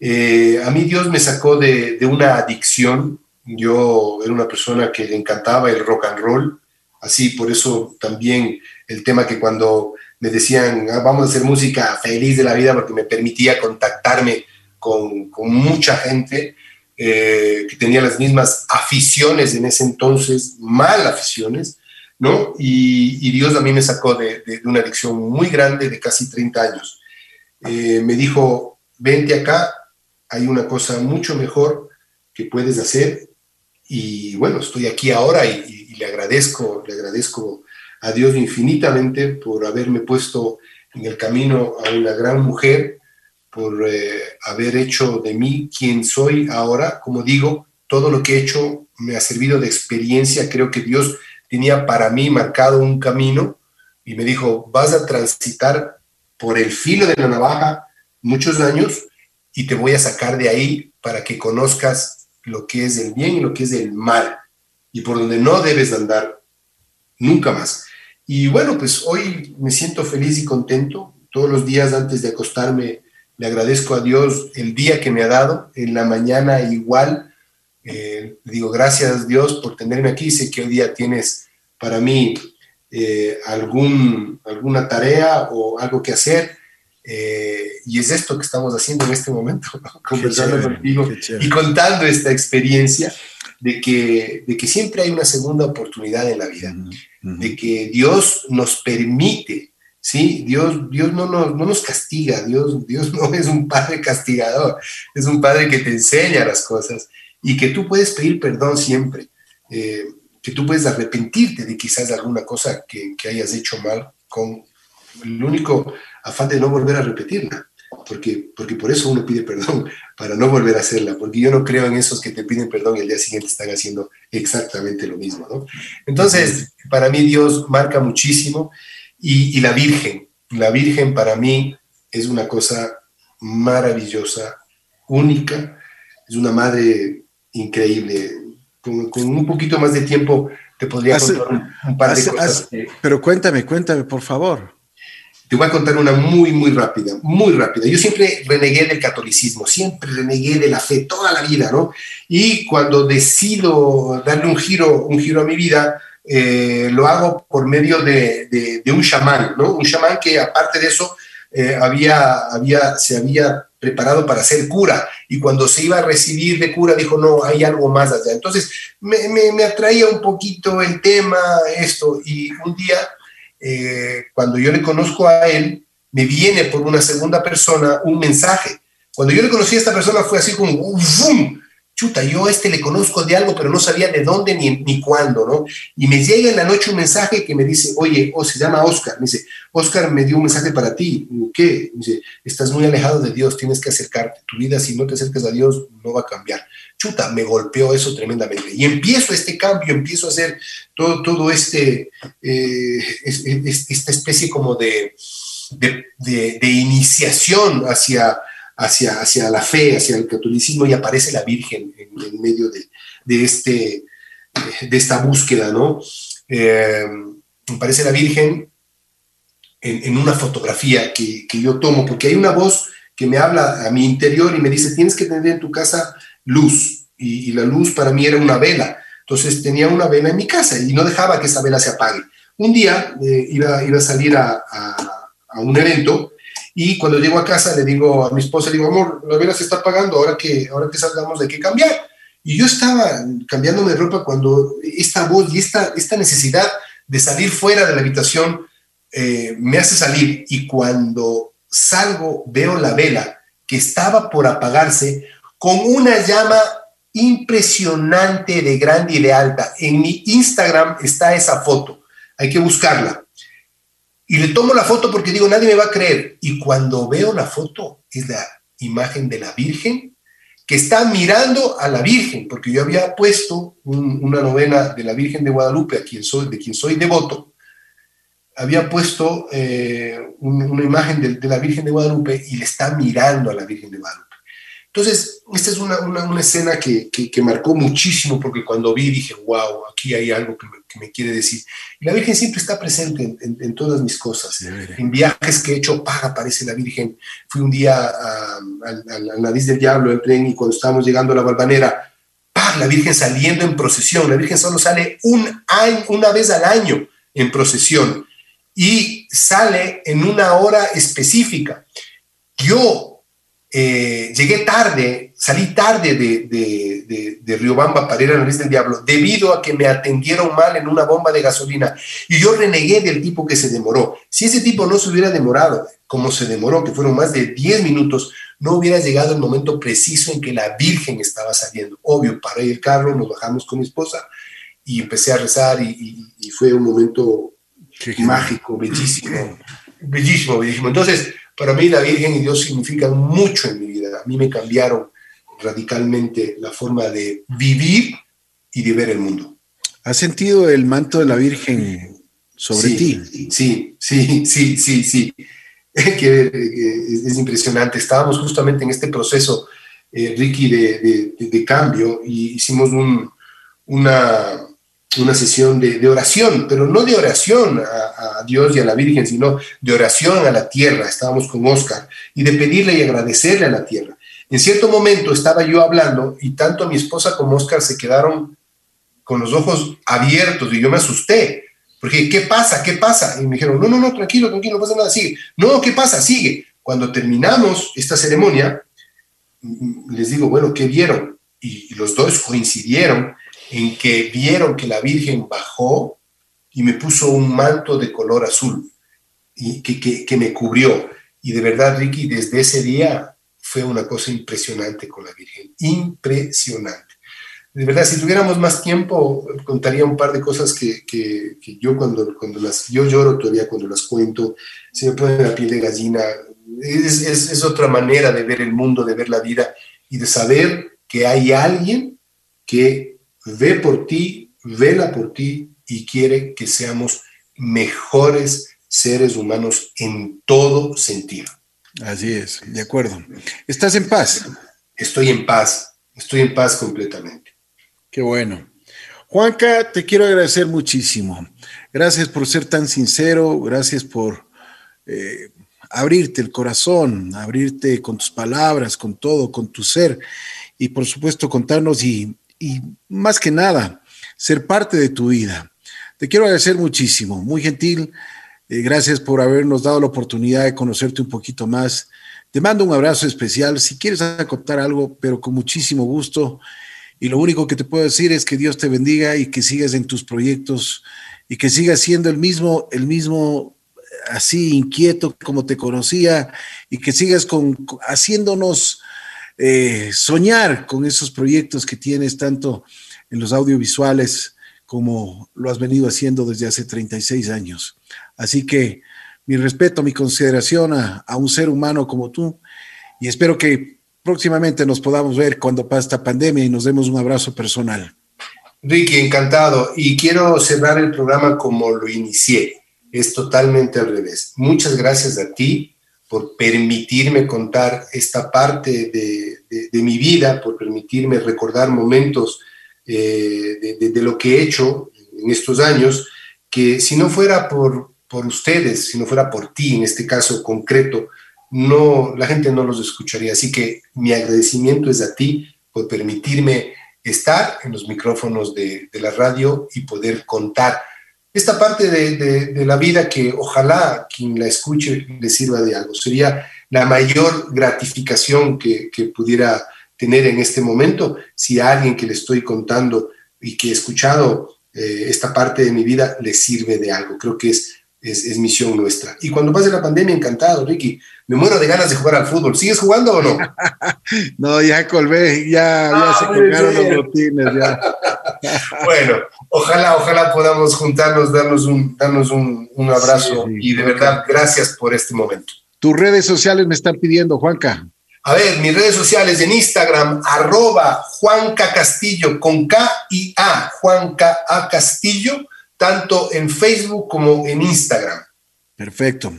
Eh, a mí Dios me sacó de, una adicción. Yo era una persona que le encantaba el rock and roll. Así, por eso también el tema que cuando me decían, ah, vamos a hacer música feliz de la vida, porque me permitía contactarme con, mucha gente eh, que tenía las mismas aficiones en ese entonces, mal aficiones, ¿no? Y, Dios a mí me sacó de, una adicción muy grande de casi 30 años. Eh, me dijo, vente acá, hay una cosa mucho mejor que puedes hacer y bueno, estoy aquí ahora y, le agradezco, le agradezco a Dios infinitamente por haberme puesto en el camino a una gran mujer, por eh, haber hecho de mí quien soy ahora. Como digo, todo lo que he hecho me ha servido de experiencia. Creo que Dios tenía para mí marcado un camino y me dijo, vas a transitar por el filo de la navaja muchos años y te voy a sacar de ahí para que conozcas lo que es el bien y lo que es el mal y por donde no debes andar nunca más. Y bueno, pues hoy me siento feliz y contento. Todos los días antes de acostarme le agradezco a Dios el día que me ha dado. En la mañana igual. Eh, digo gracias Dios por tenerme aquí. Sé que hoy día tienes para mí eh, algún, alguna tarea o algo que hacer. Eh, y es esto que estamos haciendo en este momento, conversando contigo y contando esta experiencia de que, de que siempre hay una segunda oportunidad en la vida, de que Dios nos permite, ¿sí? Dios, Dios no, nos, no nos castiga, Dios, Dios no es un padre castigador, es un padre que te enseña las cosas y que tú puedes pedir perdón siempre, eh, que tú puedes arrepentirte de quizás alguna cosa que, que hayas hecho mal con el único afán de no volver a repetirla porque, porque por eso uno pide perdón, para no volver a hacerla, porque yo no creo en esos que te piden perdón y el día siguiente están haciendo exactamente lo mismo, ¿no? Entonces, para mí Dios marca muchísimo y, la Virgen. La Virgen para mí es una cosa maravillosa, única, es una madre increíble. Con, un poquito más de tiempo te podría contar un, par de cosas. pero cuéntame, cuéntame, por favor. Te voy a contar una muy, muy rápida, muy rápida. Yo siempre renegué del catolicismo, siempre renegué de la fe toda la vida, ¿no? Y cuando decido darle un giro, un giro a mi vida, eh, lo hago por medio de, un chamán, ¿no? Un chamán que aparte de eso eh, había, había, se había preparado para ser cura y cuando se iba a recibir de cura dijo, no, hay algo más allá. Entonces me, me, atraía un poquito el tema, esto, y un día, eh, cuando yo le conozco a él, me viene por una segunda persona un mensaje. Cuando yo le conocí a esta persona fue así como. Chuta, yo a este le conozco de algo, pero no sabía de dónde ni, ni cuándo, ¿no? Y me llega en la noche un mensaje que me dice, oye, o se llama Oscar, me dice, Oscar me dio un mensaje para ti, ¿qué? Me dice, estás muy alejado de Dios, tienes que acercarte, tu vida si no te acercas a Dios no va a cambiar. Chuta, me golpeó eso tremendamente. Y empiezo este cambio, empiezo a hacer todo, todo este, eh, esta especie como de, de, de iniciación hacia hacia, hacia la fe, hacia el catolicismo, y aparece la Virgen en, medio de, de, este, de esta búsqueda, ¿no? Eh, aparece la Virgen en, en una fotografía que, que, yo tomo, porque hay una voz que me habla a mi interior y me dice, tienes que tener en tu casa luz, y, la luz para mí era una vela, entonces tenía una vela en mi casa y no dejaba que esa vela se apague. Un día eh, iba, iba, a salir a, a un evento y cuando llego a casa le digo a mi esposa, le digo, amor, la vela se está apagando, ahora que, ahora que salgamos de qué cambiar. Y yo estaba cambiándome de ropa cuando esta voz y esta, esta necesidad de salir fuera de la habitación eh, me hace salir. Y cuando salgo veo la vela que estaba por apagarse con una llama impresionante de grande y de alta. En mi Instagram está esa foto. Hay que buscarla. Y le tomo la foto porque digo, nadie me va a creer. Y cuando veo la foto, es la imagen de la Virgen que está mirando a la Virgen, porque yo había puesto una novena de la Virgen de Guadalupe, a quien soy, de quien soy devoto, había puesto eh, una imagen de, de, la Virgen de Guadalupe y le está mirando a la Virgen de Guadalupe. Entonces, esta es una, una, escena que, que, marcó muchísimo porque cuando vi dije, wow, aquí hay algo que me, que me quiere decir. Y la Virgen siempre está presente en, en, todas mis cosas. En viajes que he hecho, para aparece la Virgen. Fui un día al nariz del diablo en tren y cuando estábamos llegando a la balvanera, ¡pah! la Virgen saliendo en procesión. La Virgen solo sale un año, una vez al año en procesión y sale en una hora específica. Yo eh, llegué tarde, salí tarde de, de, de, de, Riobamba para ir a la del Diablo, debido a que me atendieron mal en una bomba de gasolina. Y yo renegué del tipo que se demoró. Si ese tipo no se hubiera demorado, como se demoró, que fueron más de 10 minutos, no hubiera llegado el momento preciso en que la Virgen estaba saliendo. Obvio, paré el carro, nos bajamos con mi esposa y empecé a rezar y, y fue un momento mágico, bellísimo, bellísimo, bellísimo. Entonces, para mí la Virgen y Dios significan mucho en mi vida. A mí me cambiaron radicalmente la forma de vivir y de ver el mundo. ¿Has sentido el manto de la Virgen sobre ti? Sí, sí, sí, sí, sí. que, es, impresionante. Estábamos justamente en este proceso, eh, Ricky, de, de, cambio y hicimos un, una, una sesión de, oración, pero no de oración a, Dios y a la Virgen, sino de oración a la tierra. Estábamos con Oscar y de pedirle y agradecerle a la tierra. En cierto momento estaba yo hablando y tanto mi esposa como Oscar se quedaron con los ojos abiertos y yo me asusté. Porque, ¿qué pasa? ¿Qué pasa? Y me dijeron, no, no, no, tranquilo, tranquilo, no pasa nada, sigue. No, ¿qué pasa? Sigue. Cuando terminamos esta ceremonia, les digo, bueno, ¿qué vieron? y los dos coincidieron en que vieron que la Virgen bajó y me puso un manto de color azul y que, que, me cubrió. Y de verdad, Ricky, desde ese día fue una cosa impresionante con la Virgen, impresionante. De verdad, si tuviéramos más tiempo, contaría un par de cosas que, que, que yo cuando, cuando las, yo lloro todavía cuando las cuento, se me pone la piel de gallina. Es, es, es otra manera de ver el mundo, de ver la vida y de saber que hay alguien que ve por ti, vela por ti y quiere que seamos mejores seres humanos en todo sentido. Así es, de acuerdo. ¿Estás en paz? Estoy en paz, estoy en paz completamente. Qué bueno. Juanca, te quiero agradecer muchísimo. Gracias por ser tan sincero, gracias por eh, abrirte el corazón, abrirte con tus palabras, con todo, con tu ser y por supuesto contarnos y, y más que nada ser parte de tu vida. Te quiero agradecer muchísimo, muy gentil. Eh, gracias por habernos dado la oportunidad de conocerte un poquito más. Te mando un abrazo especial. Si quieres contar algo, pero con muchísimo gusto. Y lo único que te puedo decir es que Dios te bendiga y que sigas en tus proyectos y que sigas siendo el mismo, el mismo así inquieto como te conocía y que sigas con, haciéndonos eh, soñar con esos proyectos que tienes tanto en los audiovisuales como lo has venido haciendo desde hace 36 años. Así que mi respeto, mi consideración a, un ser humano como tú y espero que próximamente nos podamos ver cuando pase esta pandemia y nos demos un abrazo personal. Ricky, encantado. Y quiero cerrar el programa como lo inicié. Es totalmente al revés. Muchas gracias a ti por permitirme contar esta parte de, de, de mi vida, por permitirme recordar momentos eh, de, de, lo que he hecho en estos años, que si no fuera por, por ustedes, si no fuera por ti, en este caso concreto, no, la gente no los escucharía. Así que mi agradecimiento es a ti por permitirme estar en los micrófonos de, de la radio y poder contar esta parte de, de, la vida que ojalá quien la escuche le sirva de algo. Sería la mayor gratificación que, que pudiera tener en este momento si a alguien que le estoy contando y que he escuchado eh, esta parte de mi vida le sirve de algo. Creo que es, es, es, misión nuestra. Y cuando pase la pandemia, encantado, Ricky. Me muero de ganas de jugar al fútbol. ¿Sigues jugando o no? no, ya colvé, ya, ah, se colgaron los botines, ya. bueno, ojalá, ojalá podamos juntarnos, darnos un, darnos un, un abrazo sí, sí, y de verdad, gracias por este momento. Tus redes sociales me están pidiendo, Juanca. A ver, mis redes sociales en Instagram, arroba Juanca Castillo con K y A, Juanca A Castillo, tanto en Facebook como en Instagram. Perfecto.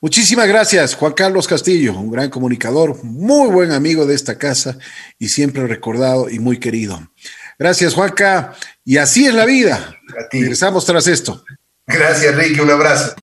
Muchísimas gracias, Juan Carlos Castillo, un gran comunicador, muy buen amigo de esta casa y siempre recordado y muy querido. Gracias, Juanca. Y así es la vida. Regresamos tras esto. Gracias, Ricky. Un abrazo.